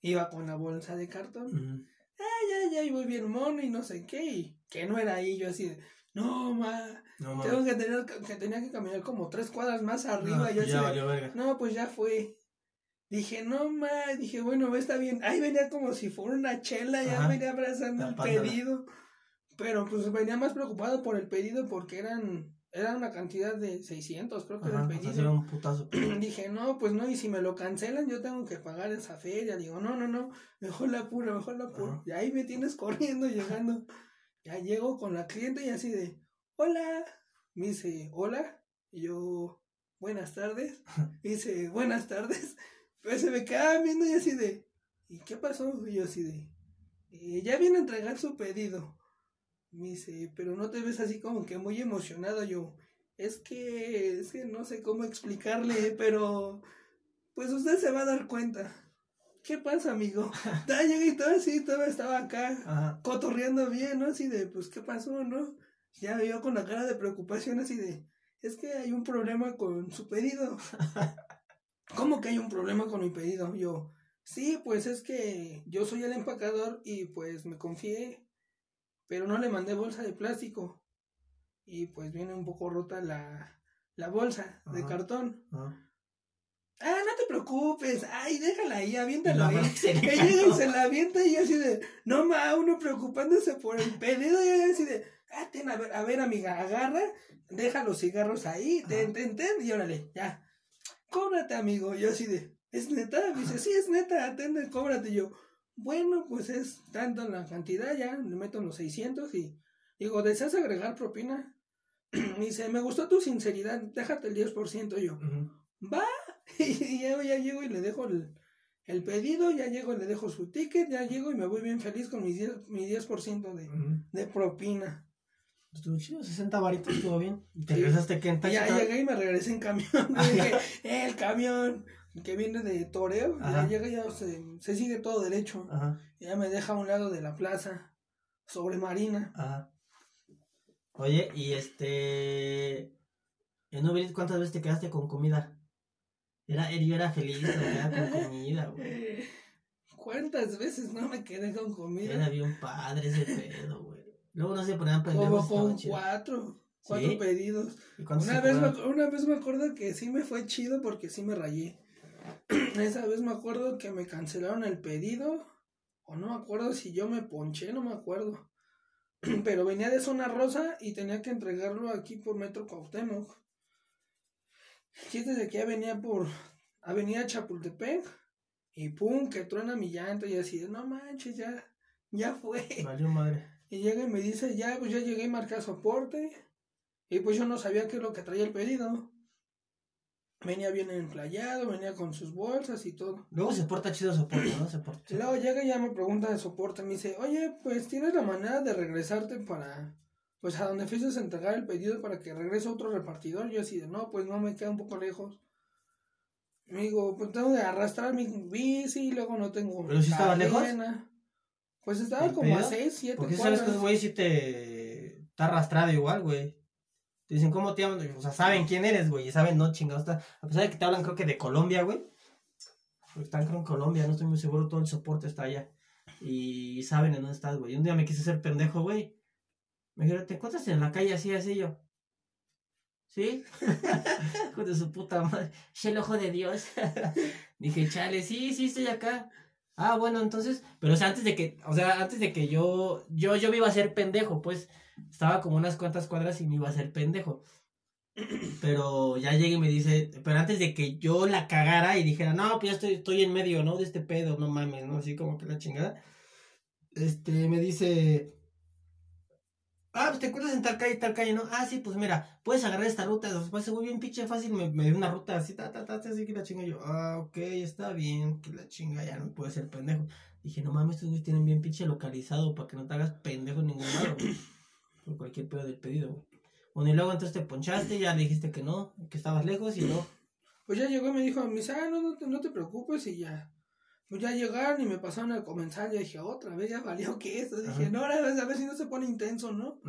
Iba con la bolsa de cartón. Ay, ay, ay, voy bien mono y no sé qué. Y que no era ahí. Yo así de, no, ma. No, tengo que tener, que tenía que caminar como tres cuadras más arriba. No, yo ya así no, pues ya fue. Dije, no más, dije, bueno, está bien. Ahí venía como si fuera una chela, ya venía abrazando el pedido. Pero pues venía más preocupado por el pedido porque eran era una cantidad de 600, creo que era el pedido. Un putazo. Dije, no, pues no, y si me lo cancelan, yo tengo que pagar esa feria. Digo, no, no, no, mejor la pura, mejor la pura. Y ahí me tienes corriendo, llegando. Ya llego con la cliente y así de, hola. Me dice, hola. Y yo, buenas tardes. Me dice, buenas tardes. Pues se me quedaba viendo y así de, ¿y qué pasó? Y yo así de, eh, ya viene a entregar su pedido. Me dice, pero no te ves así como que muy emocionado. Yo, es que, es que no sé cómo explicarle, pero pues usted se va a dar cuenta. ¿Qué pasa, amigo? Ya llegué y todo así, todo estaba acá, cotorreando bien, ¿no? Así de, pues, ¿qué pasó, no? Ya vio con la cara de preocupación, así de, es que hay un problema con su pedido. ¿Cómo que hay un problema con mi pedido? Yo, sí, pues es que yo soy el empacador y pues me confié pero no le mandé bolsa de plástico. Y pues viene un poco rota la, la bolsa de cartón. Ah, no te preocupes, ay, déjala ahí, aviéntala ahí. Ella llega y se la avienta y así de, no ma, uno preocupándose por el pedido y así de, ah, ten, a ver, a ver, amiga, agarra, deja los cigarros ahí, ten, ten, ten, y órale, ya. Cóbrate, amigo. yo así de, ¿es neta? Me dice, sí, es neta, atende, cóbrate. yo, bueno, pues es tanto la cantidad, ya le meto los 600 y digo, ¿deseas agregar propina? y dice, me gustó tu sinceridad, déjate el 10%. yo, va, y ya, ya, llego y le dejo el, el, pedido, ya llego y le dejo su ticket, ya llego y me voy bien feliz con mi 10%, mi 10 de, de propina. Estuvo chido, 60 varitos, estuvo bien. ¿Y te regresaste que en Ya llegué y me regresé en camión. dije, eh, el camión que viene de Toreo, ya llega ya se, se, sigue todo derecho. Ajá. Ya me deja a un lado de la plaza, sobre Marina. Ajá. Oye, y este. En Uber ¿cuántas veces te quedaste con comida? Era, yo era feliz con comida, güey. ¿Cuántas veces no me quedé con comida? Era bien padre ese pedo, güey. Luego no se ponían pendejos. Como con cuatro, cuatro pedidos. Una vez, me, una vez me acuerdo que sí me fue chido porque sí me rayé. Esa vez me acuerdo que me cancelaron el pedido. O no me acuerdo si yo me ponché, no me acuerdo. Pero venía de zona rosa y tenía que entregarlo aquí por Metro Cuauhtémoc. Y desde que ya venía por Avenida Chapultepec. Y pum, que truena mi llanta y así no manches, ya, ya fue. Valió madre. Y llega y me dice, ya, pues ya llegué y marqué soporte. Y pues yo no sabía qué es lo que traía el pedido. Venía bien emplayado, venía con sus bolsas y todo. Luego se porta chido soporte, ¿no? Se porta. Luego llega y ya me pregunta de soporte. Me dice, oye, pues tienes la manera de regresarte para. Pues a donde fuiste a entregar el pedido para que regrese otro repartidor. Yo así de, no, pues no me queda un poco lejos. Me digo, pues tengo que arrastrar mi bici y luego no tengo. ¿Pero si estaba lejos? Pues estaba como a 6, 7 Porque sabes que güey si te. Está arrastrado igual, güey. Te dicen, ¿cómo te llaman? O sea, saben quién eres, güey. Y saben, no, chingados. A pesar de que te hablan, creo que de Colombia, güey. Porque están, creo, en Colombia. No estoy muy seguro. Todo el soporte está allá. Y saben en dónde estás, güey. Un día me quise hacer pendejo, güey. Me dijeron, ¿te encuentras en la calle así, así yo? ¿Sí? Hijo de su puta madre. Es el ojo de Dios. Dije, chale, sí, sí, estoy acá. Ah, bueno, entonces, pero o sea, antes de que, o sea, antes de que yo, yo, yo me iba a hacer pendejo, pues, estaba como unas cuantas cuadras y me iba a hacer pendejo. Pero ya llegué y me dice, pero antes de que yo la cagara y dijera, no, pues ya estoy, estoy en medio, ¿no? De este pedo, no mames, ¿no? Así como que la chingada. Este, me dice, ah, pues te encuentras en tal calle, tal calle, ¿no? Ah, sí, pues mira, puedes agarrar esta ruta, después se muy bien pinche fácil, me, me dio una ruta así, ta, ta, ta, así que la chinga yo, ah, ok, está bien, que la chinga ya no puede ser pendejo. Dije, no mames, estos güeyes tienen bien pinche localizado para que no te hagas pendejo en ningún lado, por cualquier pedo del pedido, güey. Bueno, y luego entonces te ponchaste, ya le dijiste que no, que estabas lejos y no. Pues ya llegó y me dijo, mis ah, no, no, te, no te preocupes y ya. Pues ya llegaron y me pasaron a comenzar, ya dije, otra vez ya valió que eso. Dije, no, ahora a ver si no se pone intenso, ¿no?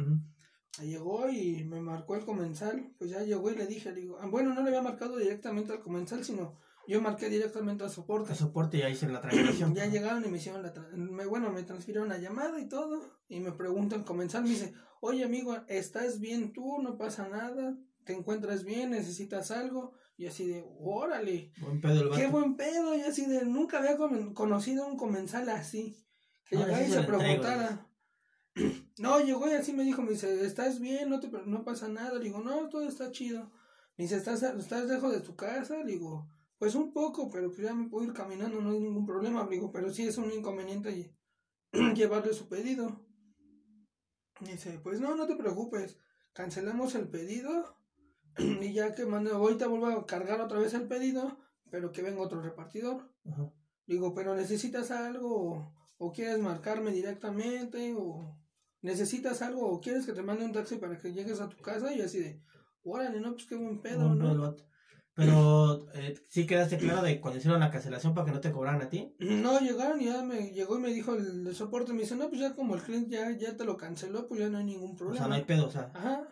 Llegó y me marcó el comensal, pues ya llegó y le dije, le digo, ah, bueno, no le había marcado directamente al comensal, sino yo marqué directamente a soporte. A soporte y ahí hice la transmisión. ya llegaron y me hicieron la, me, bueno, me transfirieron la llamada y todo, y me preguntan comensal, me dice, oye amigo, ¿estás bien tú? ¿No pasa nada? ¿Te encuentras bien? ¿Necesitas algo? Y así de, órale. Buen pedo el vato. Qué buen pedo. Y así de, nunca había conocido un comensal así. Que No, llegara ese y se preguntara. No, llegó y así me dijo, me dice, ¿estás bien? No te no pasa nada. Le digo, no, todo está chido. Me dice, ¿estás, ¿estás lejos de tu casa? Le digo, pues un poco, pero pues ya me puedo ir caminando, no hay ningún problema. Le digo, pero sí es un inconveniente lle- llevarle su pedido. Dice, pues no, no te preocupes. Cancelamos el pedido y ya que mande, ahorita vuelvo a cargar otra vez el pedido, pero que venga otro repartidor. Ajá. Digo, pero necesitas algo o, o quieres marcarme directamente o necesitas algo o quieres que te mande un taxi para que llegues a tu casa y así de, órale, no, pues qué buen pedo, ¿no? Pero, eh, ¿sí quedaste claro de cuando hicieron la cancelación para que no te cobraran a ti? No, llegaron y ya me llegó y me dijo el de soporte, me dice, no, pues ya como el cliente ya, ya te lo canceló, pues ya no hay ningún O problema. sea, no hay pedo, o sea. Ajá,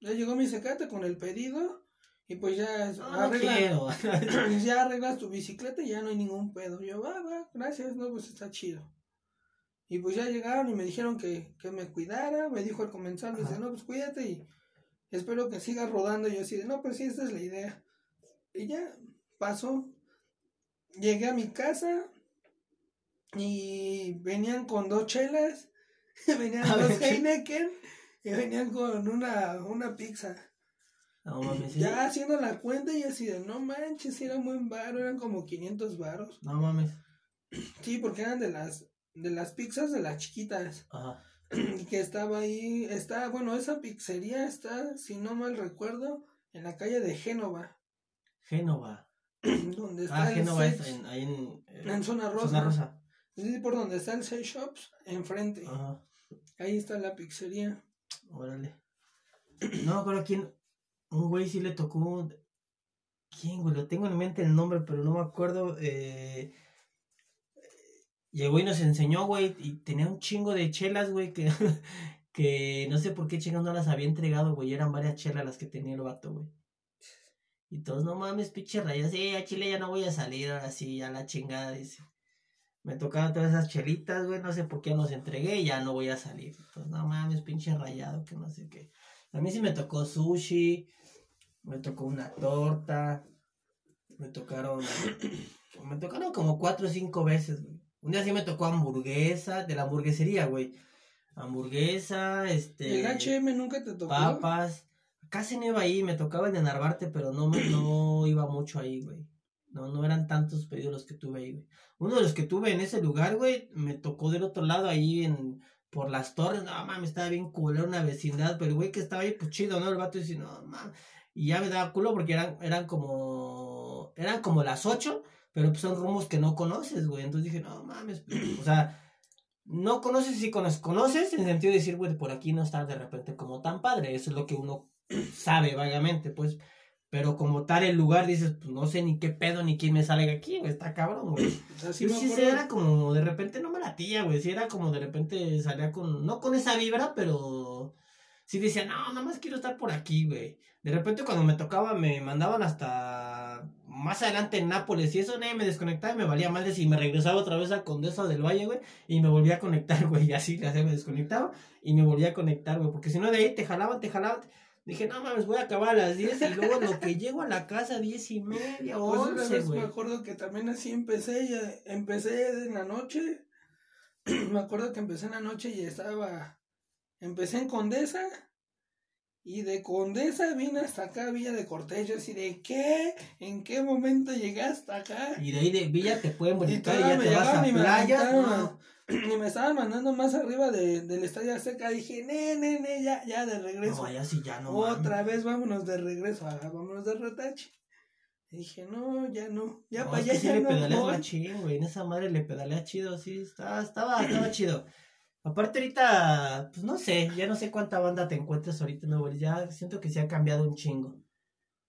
ya llegó mi secate con el pedido y pues ya No, arregla- quiero. ya arreglas tu bicicleta y ya no hay ningún pedo. Yo, va, va, gracias, no, pues está chido. Y pues ya llegaron y me dijeron que, que me cuidara, me dijo el comensal, me dice, no, pues cuídate y espero que sigas rodando. Y yo así de, no, pues sí, esta es la idea. Y ya pasó. Llegué a mi casa y venían con dos chelas, venían A dos. Heineken y venían con una, una pizza. No mames, ¿sí? Ya haciendo la cuenta y así de, no manches, era buen varo, eran como 500 varos. No mames. Sí, porque eran de las de las pizzas de las chiquitas. Ajá. Que estaba ahí, está, bueno, esa pizzería está, si no mal recuerdo, en la calle de Génova, Génova. donde está Ah, el Génova es en, ahí en... eh, en Zona Rosa. Zona Rosa. Sí, por donde está el Sex Shops, enfrente. Ajá. Ahí está la pizzería. Órale. No, pero quién. Un güey sí le tocó. ¿Quién, güey? Lo tengo en mente el nombre, pero no me acuerdo. Eh... Llegó y nos enseñó, güey, y tenía un chingo de chelas, güey, que, que no sé por qué chingados no las había entregado, güey. Eran varias chelas las que tenía el vato, güey. Y todos, no mames, pinche rayas. Sí, a Chile ya no voy a salir, ahora sí, ya la chingada, dice. Me tocaban todas esas chelitas, güey, no sé por qué los entregué y ya no voy a salir. Entonces, no mames, pinche rayado, que no sé qué. A mí sí me tocó sushi, me tocó una torta, me tocaron, me tocaron como cuatro o cinco veces, güey. Un día sí me tocó hamburguesa, de la hamburguesería, güey. Hamburguesa, este... ¿El HM nunca te tocó? papas. Casi no iba ahí, me tocaba el de Narvarte, pero no, me, no iba mucho ahí, güey. No, no eran tantos pedidos los que tuve ahí, güey. Uno de los que tuve en ese lugar, güey, me tocó del otro lado, ahí en, por las torres. No, mames, estaba bien culero una vecindad, pero el güey que estaba ahí, pues chido, ¿no? El vato dice, no, mames. Y ya me daba culo porque eran, eran como, eran como las ocho, pero pues son rumos que no conoces, güey. Entonces dije, no, mames, pues, o sea, no conoces y conoces, conoces en el sentido de decir, güey, por aquí no está de repente como tan padre. Eso es lo que uno sabe vagamente, pues. Pero como tal el lugar, dices, pues no sé ni qué pedo ni quién me salga aquí, güey, está cabrón, güey. O sea, sí era como de repente no me latía, güey. Sí, era como de repente salía con, no con esa vibra, pero sí decía, no, nada más quiero estar por aquí, güey. De repente cuando me tocaba me mandaban hasta más adelante en Nápoles y eso, nadie me desconectaba y me valía madre si me regresaba otra vez a Condesa del Valle, güey, y me volvía a conectar, güey, y así, así me desconectaba y me volvía a conectar, güey, porque si no de ahí te jalaban, te jalaban. Dije, no mames, voy a acabar a las 10 y luego lo que llego a la casa, 10 y media, Pues una 11, vez güey. me acuerdo que también así empecé, ya empecé en la noche, me acuerdo que empecé en la noche y estaba, empecé en Condesa, y de Condesa vine hasta acá, Villa de Cortés, yo así de, ¿qué? ¿En qué momento llegaste acá? Y de ahí de Villa te pueden Y brincar y, todavía ya me te vas a y ¿no? Y me estaban mandando más arriba de, del Estadio Azteca, dije, ne, ne, ne, ya, ya de regreso. No, allá sí ya no. Otra vez vámonos de regreso, ah, vámonos de retache. Y dije, no, ya no, ya No, para es allá que sí ya le no pedaleas voy. machín, güey. En esa madre le pedalea chido, sí. Estaba, estaba, estaba chido. Aparte ahorita, pues no sé, ya no sé cuánta banda te encuentras ahorita en Uber Ya siento que se ha cambiado un chingo.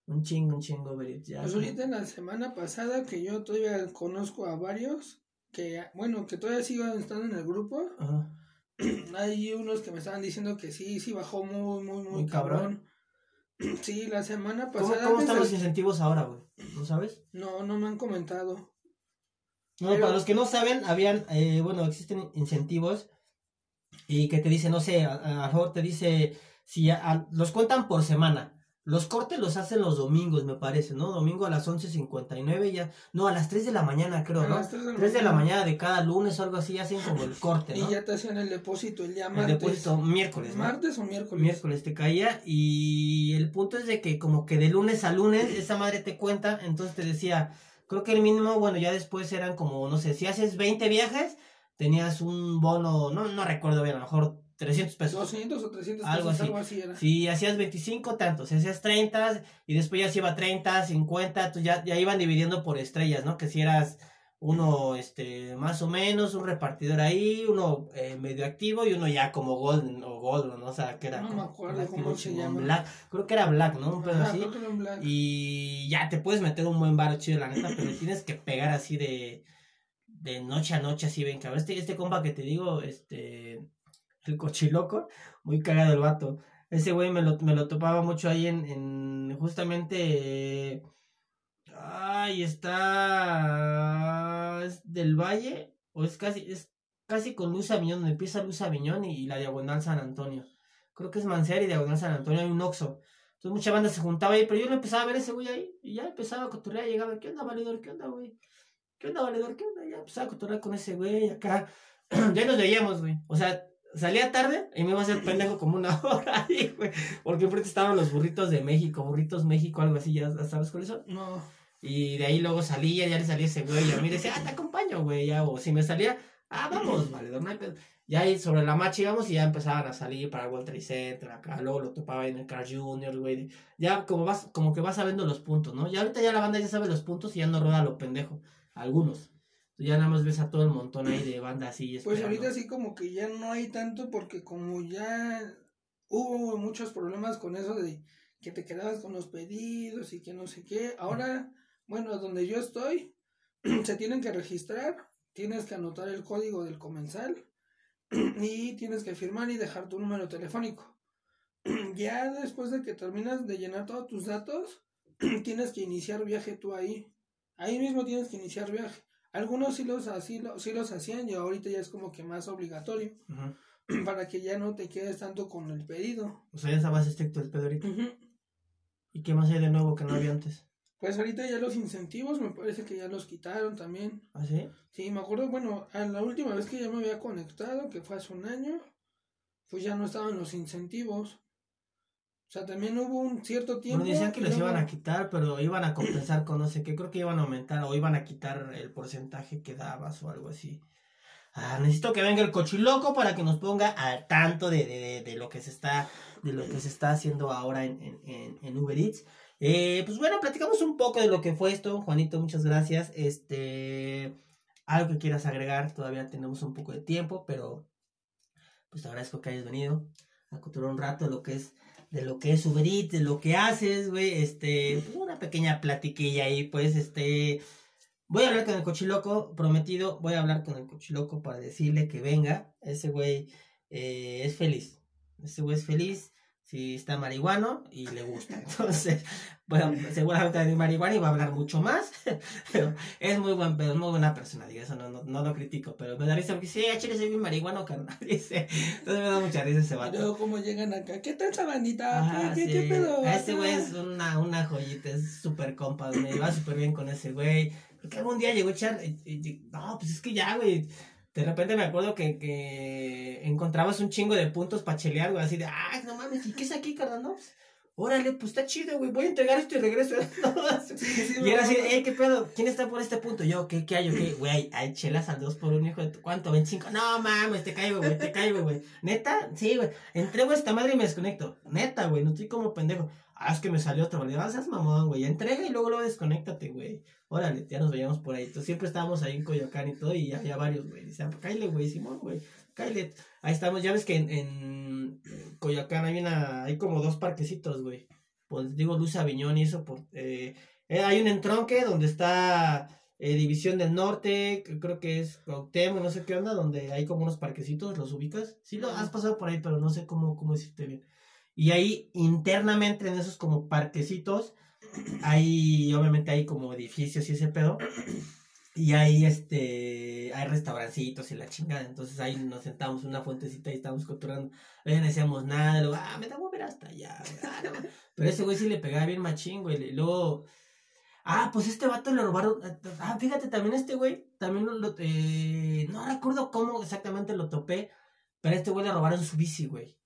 Un chingo, un chingo, Uber ya Pues ahorita en la semana pasada que yo todavía conozco a varios, que bueno, que todavía sigo estando en el grupo, Ajá. hay unos que me estaban diciendo que sí, sí bajó muy, muy, muy, Muy cabrón. cabrón. Sí, la semana ¿Cómo, pasada. cómo antes están los incentivos ahora, güey? ¿No sabes? No, no me han comentado. No, Pero- para los que no saben, habían, eh, bueno, existen incentivos y que te dice, no sé, a, a lo mejor te dice, si a- a- los cuentan por semana. Los cortes los hacen los domingos, me parece, ¿no? Domingo a las 11.59 ya. No, a las 3 de la mañana, creo, A ¿no? las 3 de la 3 de la mañana. mañana de cada lunes o algo así, hacen como el corte, ¿no? Y ya te hacían el depósito el día el martes. depósito miércoles, ¿no? ¿Martes o miércoles? Miércoles te caía y el punto es de que como que de lunes a lunes esa madre te cuenta, entonces te decía, creo que el mínimo, bueno, ya después eran como, no sé, si haces 20 viajes, tenías un bono, no, no recuerdo bien, a lo mejor 300 pesos. 200 o 300 Algo pesos, así. algo así era. Si hacías 25, tanto. Si hacías 30 y después ya se iba 30, 50, entonces ya, ya iban dividiendo por estrellas, ¿no? Que si eras uno, este, más o menos, un repartidor ahí, uno eh, medio activo y uno ya como golden o golden, ¿no? O sea, que era No me como acuerdo un cómo se llama. Black. Creo que era black, ¿no? Un pedo Ajá, así. creo que era un black. Y ya te puedes meter un buen bar chido, la neta, pero tienes que pegar así de, de noche a noche, así ven, cabrón. Este, este compa que te digo, este, el cochiloco, muy cagado el vato. Ese güey me lo, me lo topaba mucho ahí en, en justamente, eh, ay, está, es del Valle, o es casi, es casi con Luz Aviñón, donde empieza Luz Aviñón y, la Diagonal San Antonio. Creo que es Mancera y Diagonal San Antonio, hay un Oxxo. Entonces mucha banda se juntaba ahí, pero yo lo empezaba a ver ese güey ahí, y ya empezaba a cotorrear, llegaba, ¿qué onda, valedor? ¿Qué onda, güey? ¿Qué onda, valedor? ¿Qué onda? Ya empezaba a cotorrear con ese güey acá. ya nos veíamos, güey. O sea, salía tarde y me iba a hacer pendejo como una hora ahí, güey. Porque enfrente estaban los burritos de México, burritos México, algo así, ¿ya sabes cuáles son? No. Y de ahí luego salía, ya le salía ese güey, y a mí decía, ah, te acompaño, güey, ya, o si me salía, ah, vamos, valedor, no hay pedo. Ya ahí sobre la marcha íbamos y ya empezaban a salir para el World Trade Center, acá, luego lo topaba en el Car Junior, güey. Ya como vas, como que vas sabiendo los puntos, ¿no? Ya ahorita ya la banda ya sabe los puntos y ya no rueda lo pendejo. Algunos. Ya nada más ves a todo el montón ahí de banda así. Pues esperando. ahorita sí como que ya no hay tanto porque como ya hubo muchos problemas con eso de que te quedabas con los pedidos y que no sé qué. Ahora, bueno, donde yo estoy, se tienen que registrar, tienes que anotar el código del comensal y tienes que firmar y dejar tu número telefónico. Ya después de que terminas de llenar todos tus datos, tienes que iniciar viaje tú ahí. Ahí mismo tienes que iniciar viaje. Algunos sí los, así, lo- sí los hacían y ahorita ya es como que más obligatorio para que ya no te quedes tanto con el pedido. O sea, ya está más estricto el pedo ahorita. ¿Y qué más hay de nuevo que no había antes? Pues ahorita ya los incentivos me parece que ya los quitaron también. ¿Ah, sí? Sí, me acuerdo, bueno, a la última vez que ya me había conectado, que fue hace un año, pues ya no estaban los incentivos. O sea, también hubo un cierto tiempo. Bueno, decían que los iban a quitar, pero iban a compensar con no sé qué. Creo que iban a aumentar o iban a quitar el porcentaje que dabas o algo así. Ah, necesito que venga el cochiloco para que nos ponga al tanto de, de, de, de lo que se está de lo que se está haciendo ahora en, en, en, en Uber Eats. Eh, pues bueno, platicamos un poco de lo que fue esto, Juanito, muchas gracias. Este, algo que quieras agregar, todavía tenemos un poco de tiempo, pero pues te agradezco que hayas venido a contar un rato de lo que es de lo que es Uber de lo que haces, güey, este, una pequeña platiquilla ahí, pues, este, voy a hablar con el cochiloco, prometido, voy a hablar con el cochiloco para decirle que venga, ese güey eh, es feliz, ese güey es feliz, si está marihuano y le gusta, entonces, bueno, seguramente va a marihuana y va a hablar mucho más, pero es muy buen pedo, es muy buena persona, digo, eso no, no, no lo critico, pero me da risa porque sí, Chile soy bien marihuano, carnal, dice, entonces me da mucha risa ese vato. luego cómo llegan acá, ¿qué tal sabanita? ¿Qué, sí. qué pedo? A Ese güey es una, una joyita, es súper compa, me va súper bien con ese güey. Porque algún día llegó a echar, y- y- no, pues es que ya, güey. De repente me acuerdo que, que encontrabas un chingo de puntos para chelear, güey, así de, ay, no mames, ¿y qué es aquí, carnal? No, órale, pues está chido, güey, voy a entregar esto y regreso. Sí, sí, y era así, eh, ¿qué pedo? ¿Quién está por este punto? Yo, ¿qué, qué hay? o ¿Qué? Güey, hay chelas al dos por uno, hijo de tu, ¿cuánto? ¿25? No mames, te caigo, güey, te caigo, güey. ¿Neta? Sí, güey. Entrego esta madre y me desconecto. Neta, güey, no estoy como pendejo. Ah, es que me salió otro, güey. Seas mamón, güey. Entrega y luego luego desconéctate, güey. Órale, ya nos veíamos por ahí. Entonces siempre estábamos ahí en Coyoacán y todo, y había varios, güey. Dice, ah, cállale, güey, Simón, güey. Cállale. Ahí estamos, ya ves que en, en Coyoacán hay una, hay como dos parquecitos, güey. Pues digo Luz Aviñón y eso por eh, eh, hay un entronque donde está eh, División del Norte, creo que es Cuauhtémoc, no sé qué onda, donde hay como unos parquecitos, ¿los ubicas? Sí, lo has pasado por ahí, pero no sé cómo, cómo decirte bien. Y ahí internamente en esos como parquecitos, hay, obviamente hay como edificios y ese pedo. Y ahí este hay restaurancitos y la chingada. Entonces ahí nos sentamos en una fuentecita y estábamos cotorreando. Ahí no decíamos nada, luego, ah, me da mover hasta allá. ah, no". Pero ese güey sí le pegaba bien machín, güey. Y luego. Ah, pues este vato le robaron. Ah, fíjate, también este güey. También lo. Eh, no recuerdo cómo exactamente lo topé. Pero a este güey le robaron su bici, güey.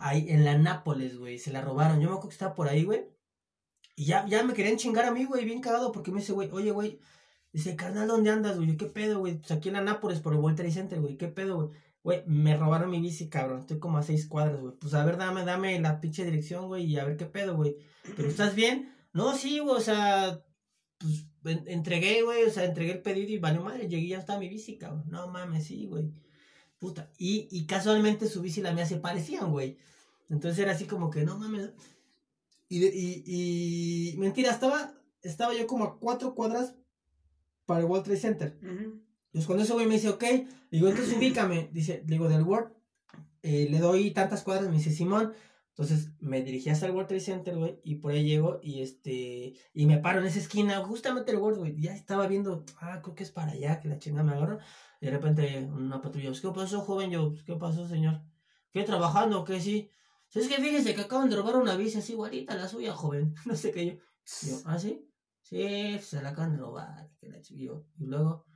Ahí en la Nápoles, güey. Se la robaron. Yo me acuerdo que estaba por ahí, güey. Y ya, ya me querían chingar a mí, güey. Bien cagado porque me dice, güey, oye, güey. Dice, carnal, ¿dónde andas, güey? ¿Qué pedo, güey? Pues aquí en la Nápoles por el World Trade Center, güey. ¿Qué pedo, güey? Güey, me robaron mi bici, cabrón. Estoy como a seis cuadras, güey. Pues a ver, dame, dame la pinche dirección, güey. Y a ver qué pedo, güey. ¿Pero estás bien? No, sí, güey. O sea, pues entregué, güey. O sea, entregué el pedido y vale madre. Llegué y ya está mi bici, cabrón. No mames, sí, güey. Puta. Y, y casualmente su bici y la mía se parecían, güey. Entonces era así como que, no mames. Y, y, y mentira, estaba, estaba yo como a cuatro cuadras para el World Trade Center. Entonces cuando ese güey me dice, ok, digo, entonces ubícame, dice, digo, del World, eh, le doy tantas cuadras, me dice Simón. Entonces me dirigí hasta el World Trade Center, güey, y por ahí llego y este, y me paro en esa esquina, justamente el World, güey, ya estaba viendo, ah, creo que es para allá, que la chingada me agarra. Y de repente una patrulla, ¿qué pasó, joven? Yo, ¿qué pasó, señor? ¿Qué, trabajando? ¿Qué, sí? Es que fíjese que acaban de robar una bici así igualita la suya, joven. No sé qué yo. ¿ah, sí? Sí, se la acaban de robar. Yo. Y luego,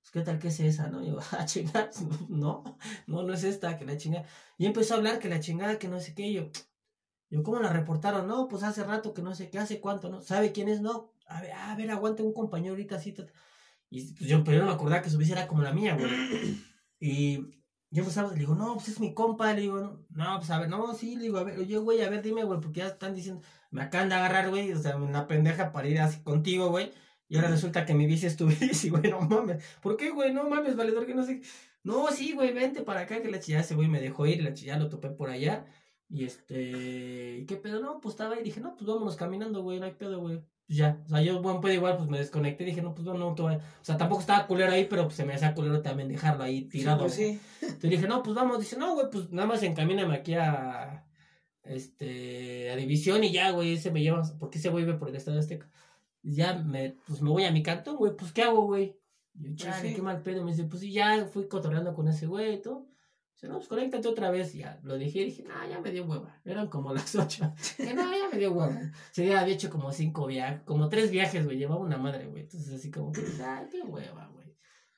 pues, ¿qué tal que es esa, no? Yo, ah, chingada, no, no, no es esta, que la chingada. Y empezó a hablar que la chingada, que no sé qué. yo, yo, ¿cómo la reportaron? No, pues hace rato que no sé qué, hace cuánto, ¿no? ¿Sabe quién es? No. A ver, a ver, aguante un compañero ahorita así. Y pues yo, pero yo no me acordaba que su bici era como la mía, güey. Y yo pues, le digo, no, pues es mi compa, le digo, no, pues a ver, no, sí, le digo, a ver, oye, güey, a ver, dime, güey, porque ya están diciendo, me acaban de agarrar, güey, o sea, una pendeja para ir así contigo, güey, y ahora resulta que mi bici es tu bici, güey, no mames, ¿por qué, güey? No mames, valedor, que no sé, no, sí, güey, vente para acá, que la chilla, ese güey me dejó ir, la chilla lo topé por allá, y este, ¿y qué pedo? No, pues estaba ahí, dije, no, pues vámonos caminando, güey, no hay pedo, güey, pues ya, o sea, yo, bueno, pues igual, pues me desconecté, dije, no, pues no, no, o sea, tampoco estaba culero ahí, pero pues se me hacía culero también dejarlo ahí tirado. Sí, pues, sí. Entonces dije, no, pues vamos, dice, no, güey, pues nada más encamíname aquí a, este, a División y ya, güey, ese me lleva, porque ese güey por el Estado Azteca. Ya me, pues me voy a mi cantón, güey, pues ¿qué hago, güey? Yo, pues chale, qué mal pedo, me dice, pues sí, ya fui cotorreando con ese güey y todo no, pues conéctate otra vez. Ya lo dije y dije, no, ya me dio hueva. Eran como las ocho. que no, ya me dio hueva. Se había hecho como cinco viajes, como tres viajes, güey. Llevaba una madre, güey. Entonces, así como, ay, qué hueva, güey.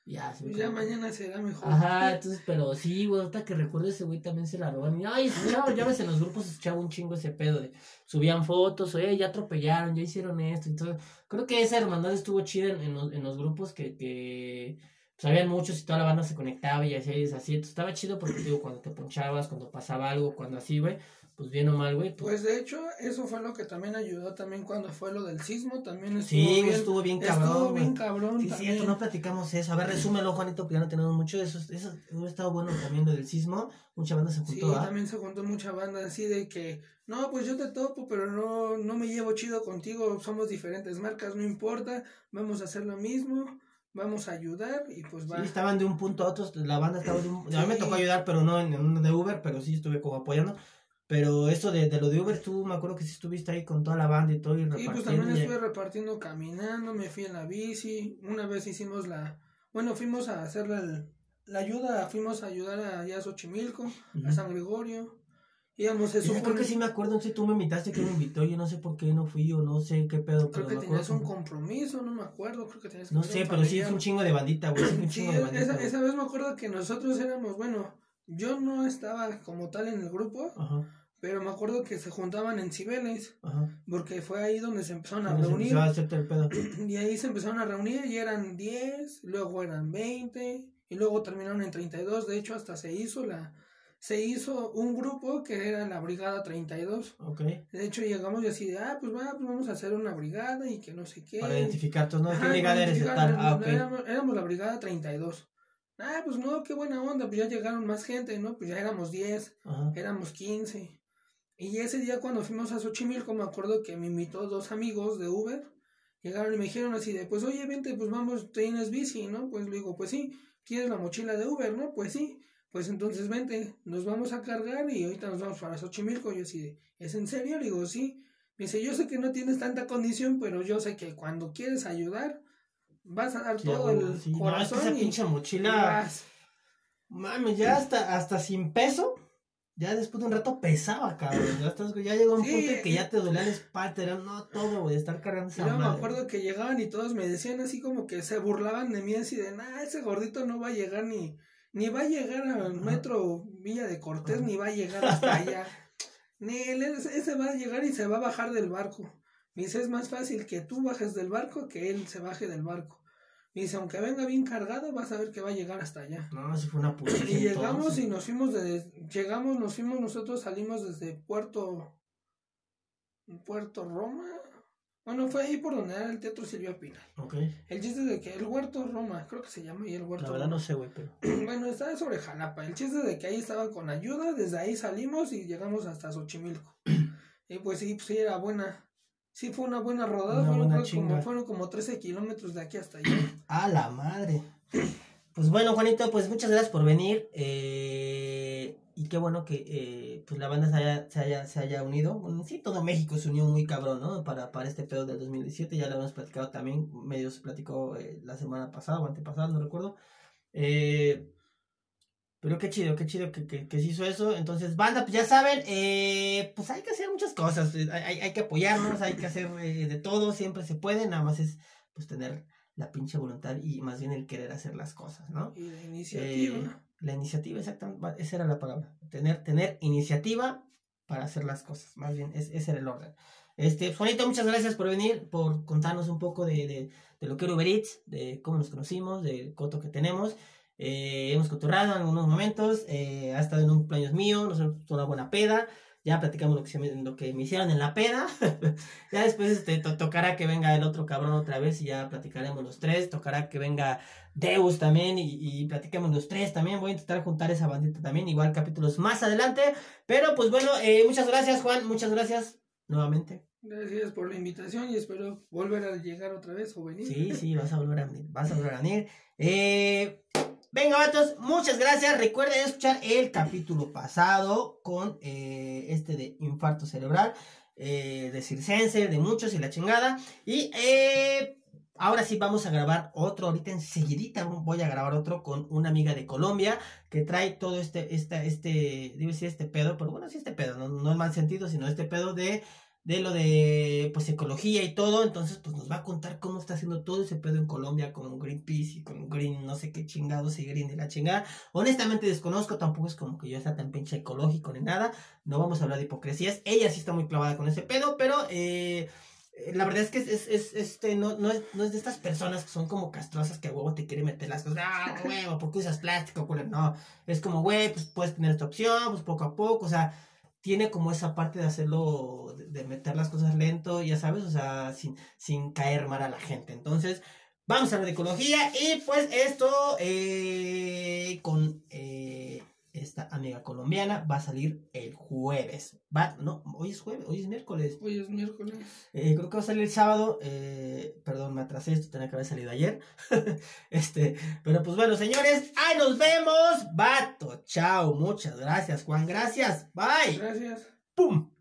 Ya, pues ya mañana será mejor. Ajá, entonces, pero sí, güey, ahorita que recuerdo ese güey también se la robaron. Y, ay, ya, ya ves, en los grupos escuchaba un chingo ese pedo de subían fotos, oye, ya atropellaron, ya hicieron esto. Entonces, creo que esa hermandad estuvo chida en, en, los, en los grupos que, que sabían muchos y toda la banda se conectaba y así, así. estaba chido porque, digo, cuando te ponchabas, cuando pasaba algo, cuando así, güey, pues bien o mal, güey. Pues... pues... de hecho, eso fue lo que también ayudó también cuando fue lo del sismo, también estuvo sí, bien. estuvo bien cabrón. Estuvo bien cabrón Sí, cierto, no platicamos eso. A ver, resúmelo, Juanito, porque ya no tenemos mucho. Eso, eso ha estado bueno también lo del sismo. Mucha banda se juntó, Sí, también se juntó mucha banda así de que, no, pues yo te topo, pero no, no me llevo chido contigo, somos diferentes marcas, no importa, vamos a hacer lo mismo vamos a ayudar y pues va. Sí, estaban de un punto a otro, la banda estaba de un... A mí me tocó ayudar, pero no en, un de Uber, pero sí estuve como apoyando. Pero eso de, de, lo de Uber, tú me acuerdo que sí estuviste ahí con toda la banda y todo y repartiendo. Sí, pues también estuve repartiendo caminando, me fui en la bici, una vez hicimos la... Bueno, fuimos a hacer la, la ayuda, fuimos a ayudar a, a Xochimilco, a San Gregorio. Íbamos, eso yo creo que sí me acuerdo, no sé, tú me invitaste que me invitó, yo no sé por qué no fui o no sé qué pedo. Creo que tenías un compromiso, no me acuerdo, creo que tenías No sé, pero sí es un chingo de bandita, güey. un chingo de bandita, esa, esa, vez me acuerdo que nosotros éramos, bueno, yo no estaba como tal en el grupo, Ajá. pero me acuerdo que se juntaban en Cibeles, Ajá. porque fue ahí donde se empezaron a reunir. a el pedo. Y ahí se empezaron a reunir y eran 10, luego eran 20, y luego terminaron en 32, de hecho hasta se hizo la se hizo un grupo que era la Brigada 32. Ok. De hecho, llegamos y así de, ah, pues, va, pues vamos a hacer una brigada y que no sé qué. Para identificar, ¿no? ¿Qué brigada eres tal? Ah, éramos, la Brigada 32. Ah, pues no, qué buena onda, pues ya llegaron más gente, ¿no? Pues ya éramos 10, éramos 15. Y ese día cuando fuimos a Xochimilco, me acuerdo que me invitó dos amigos de Uber. Llegaron y me dijeron así de, pues oye, vente, pues vamos, tienes bici, ¿no? Pues le digo, pues sí, ¿quieres la mochila de Uber, no? Pues sí pues entonces vente, nos vamos a cargar y ahorita nos vamos para Xochimilco. Yo así, ¿es en serio? Le digo, sí. Me dice, yo sé que no tienes tanta condición, pero yo sé que cuando quieres ayudar, vas a dar todo el corazón. esa pinche mochila. Mami, ya hasta, hasta sin peso. ya después de un rato pesaba, cabrón. Ya, estás, ya llegó un punto en que ya te dolía la espalda, era no todo, güey, estar cargando esa Yo me acuerdo que llegaban y todos me decían así como que se burlaban de mí así de, nah, ese gordito no va a llegar ni, ni va a llegar al metro Villa de Cortés, ni va a llegar hasta allá. Ni él, ese va a llegar y se va a bajar del barco. Me dice, es más fácil que tú bajes del barco que él se baje del barco. Me dice, aunque venga bien cargado, vas a ver que va a llegar hasta allá. No, si fue una puta. Y llegamos y nos fuimos de, llegamos, nos fuimos nosotros, salimos desde Puerto, Puerto Roma. Bueno, fue ahí por donde era el Teatro Silvia Pina. Ok. El chiste de que el Huerto Roma, creo que se llama ahí el Huerto La verdad no sé, güey, pero... bueno, estaba sobre Jalapa. El chiste de que ahí estaba con ayuda, desde ahí salimos y llegamos hasta Xochimilco. y pues sí, pues sí, era buena. Sí, fue una buena rodada. fueron, como, fueron como 13 kilómetros de aquí hasta allá. A la madre. Pues bueno, Juanito, pues muchas gracias por venir. Eh, y qué bueno que eh, pues la banda se haya, se haya, se haya unido. Bueno, sí, todo México se unió muy cabrón, ¿no? Para, para este pedo del 2017. Ya lo hemos platicado también. Medio se platicó eh, la semana pasada o antepasada, no recuerdo. Eh, pero qué chido, qué chido que, que, que, se hizo eso. Entonces, banda, pues ya saben, pues hay que hacer muchas cosas. Hay, hay que apoyarnos, hay que hacer de todo, siempre se puede. Nada más es pues tener la pinche voluntad y más bien el querer hacer las cosas, ¿no? Y la iniciativa. La iniciativa, exactamente, esa era la palabra. Tener, tener iniciativa para hacer las cosas. Más bien, es, ese era el orden. Este, Juanito, muchas gracias por venir, por contarnos un poco de, de, de lo que era Uber Eats, de cómo nos conocimos, del coto que tenemos. Eh, hemos coturrado en algunos momentos, eh, ha estado en un cumpleaños mío, nos hemos una buena peda, ya platicamos lo que, se me, lo que me hicieron en la peda, ya después este, to tocará que venga el otro cabrón otra vez y ya platicaremos los tres, tocará que venga Deus también y, y platiquemos los tres también, voy a intentar juntar esa bandita también, igual capítulos más adelante, pero pues bueno, eh, muchas gracias Juan, muchas gracias nuevamente. Gracias por la invitación y espero volver a llegar otra vez o venir. Sí, sí, vas a volver a venir, vas a volver a venir. Eh, Venga, vatos, muchas gracias. Recuerden escuchar el capítulo pasado con eh, este de infarto cerebral, eh, de circense, de muchos y la chingada. Y eh, ahora sí vamos a grabar otro, ahorita enseguidita voy a grabar otro con una amiga de Colombia que trae todo este, este, este, decir este pedo, pero bueno, sí este pedo, no, no en mal sentido, sino este pedo de de lo de pues ecología y todo, entonces pues nos va a contar cómo está haciendo todo ese pedo en Colombia con Greenpeace y con Green, no sé qué chingados y Green de la chingada. Honestamente desconozco, tampoco es como que yo sea tan pinche ecológico ni nada, no vamos a hablar de hipocresías, ella sí está muy clavada con ese pedo, pero eh, la verdad es que es, es, es, este, no, no, es, no es de estas personas que son como castrosas que a huevo te quieren meter las cosas, ah, huevo, ¿por qué usas plástico? No, es como, güey, pues puedes tener esta opción, pues poco a poco, o sea, tiene como esa parte de hacerlo, de, meter las cosas lento, ya sabes, o sea, sin, sin caer mal a la gente. Entonces, vamos a de ecología y pues esto eh, con eh, esta amiga colombiana va a salir el jueves. Va, no, hoy es jueves, hoy es miércoles. Hoy es miércoles. Eh, creo que va a salir el sábado. Eh, perdón, me atrasé, esto tenía que haber salido ayer. este, pero pues bueno, señores, ¡ay, nos vemos! Vato, chao, muchas gracias, Juan, gracias, bye. Gracias. ¡Pum!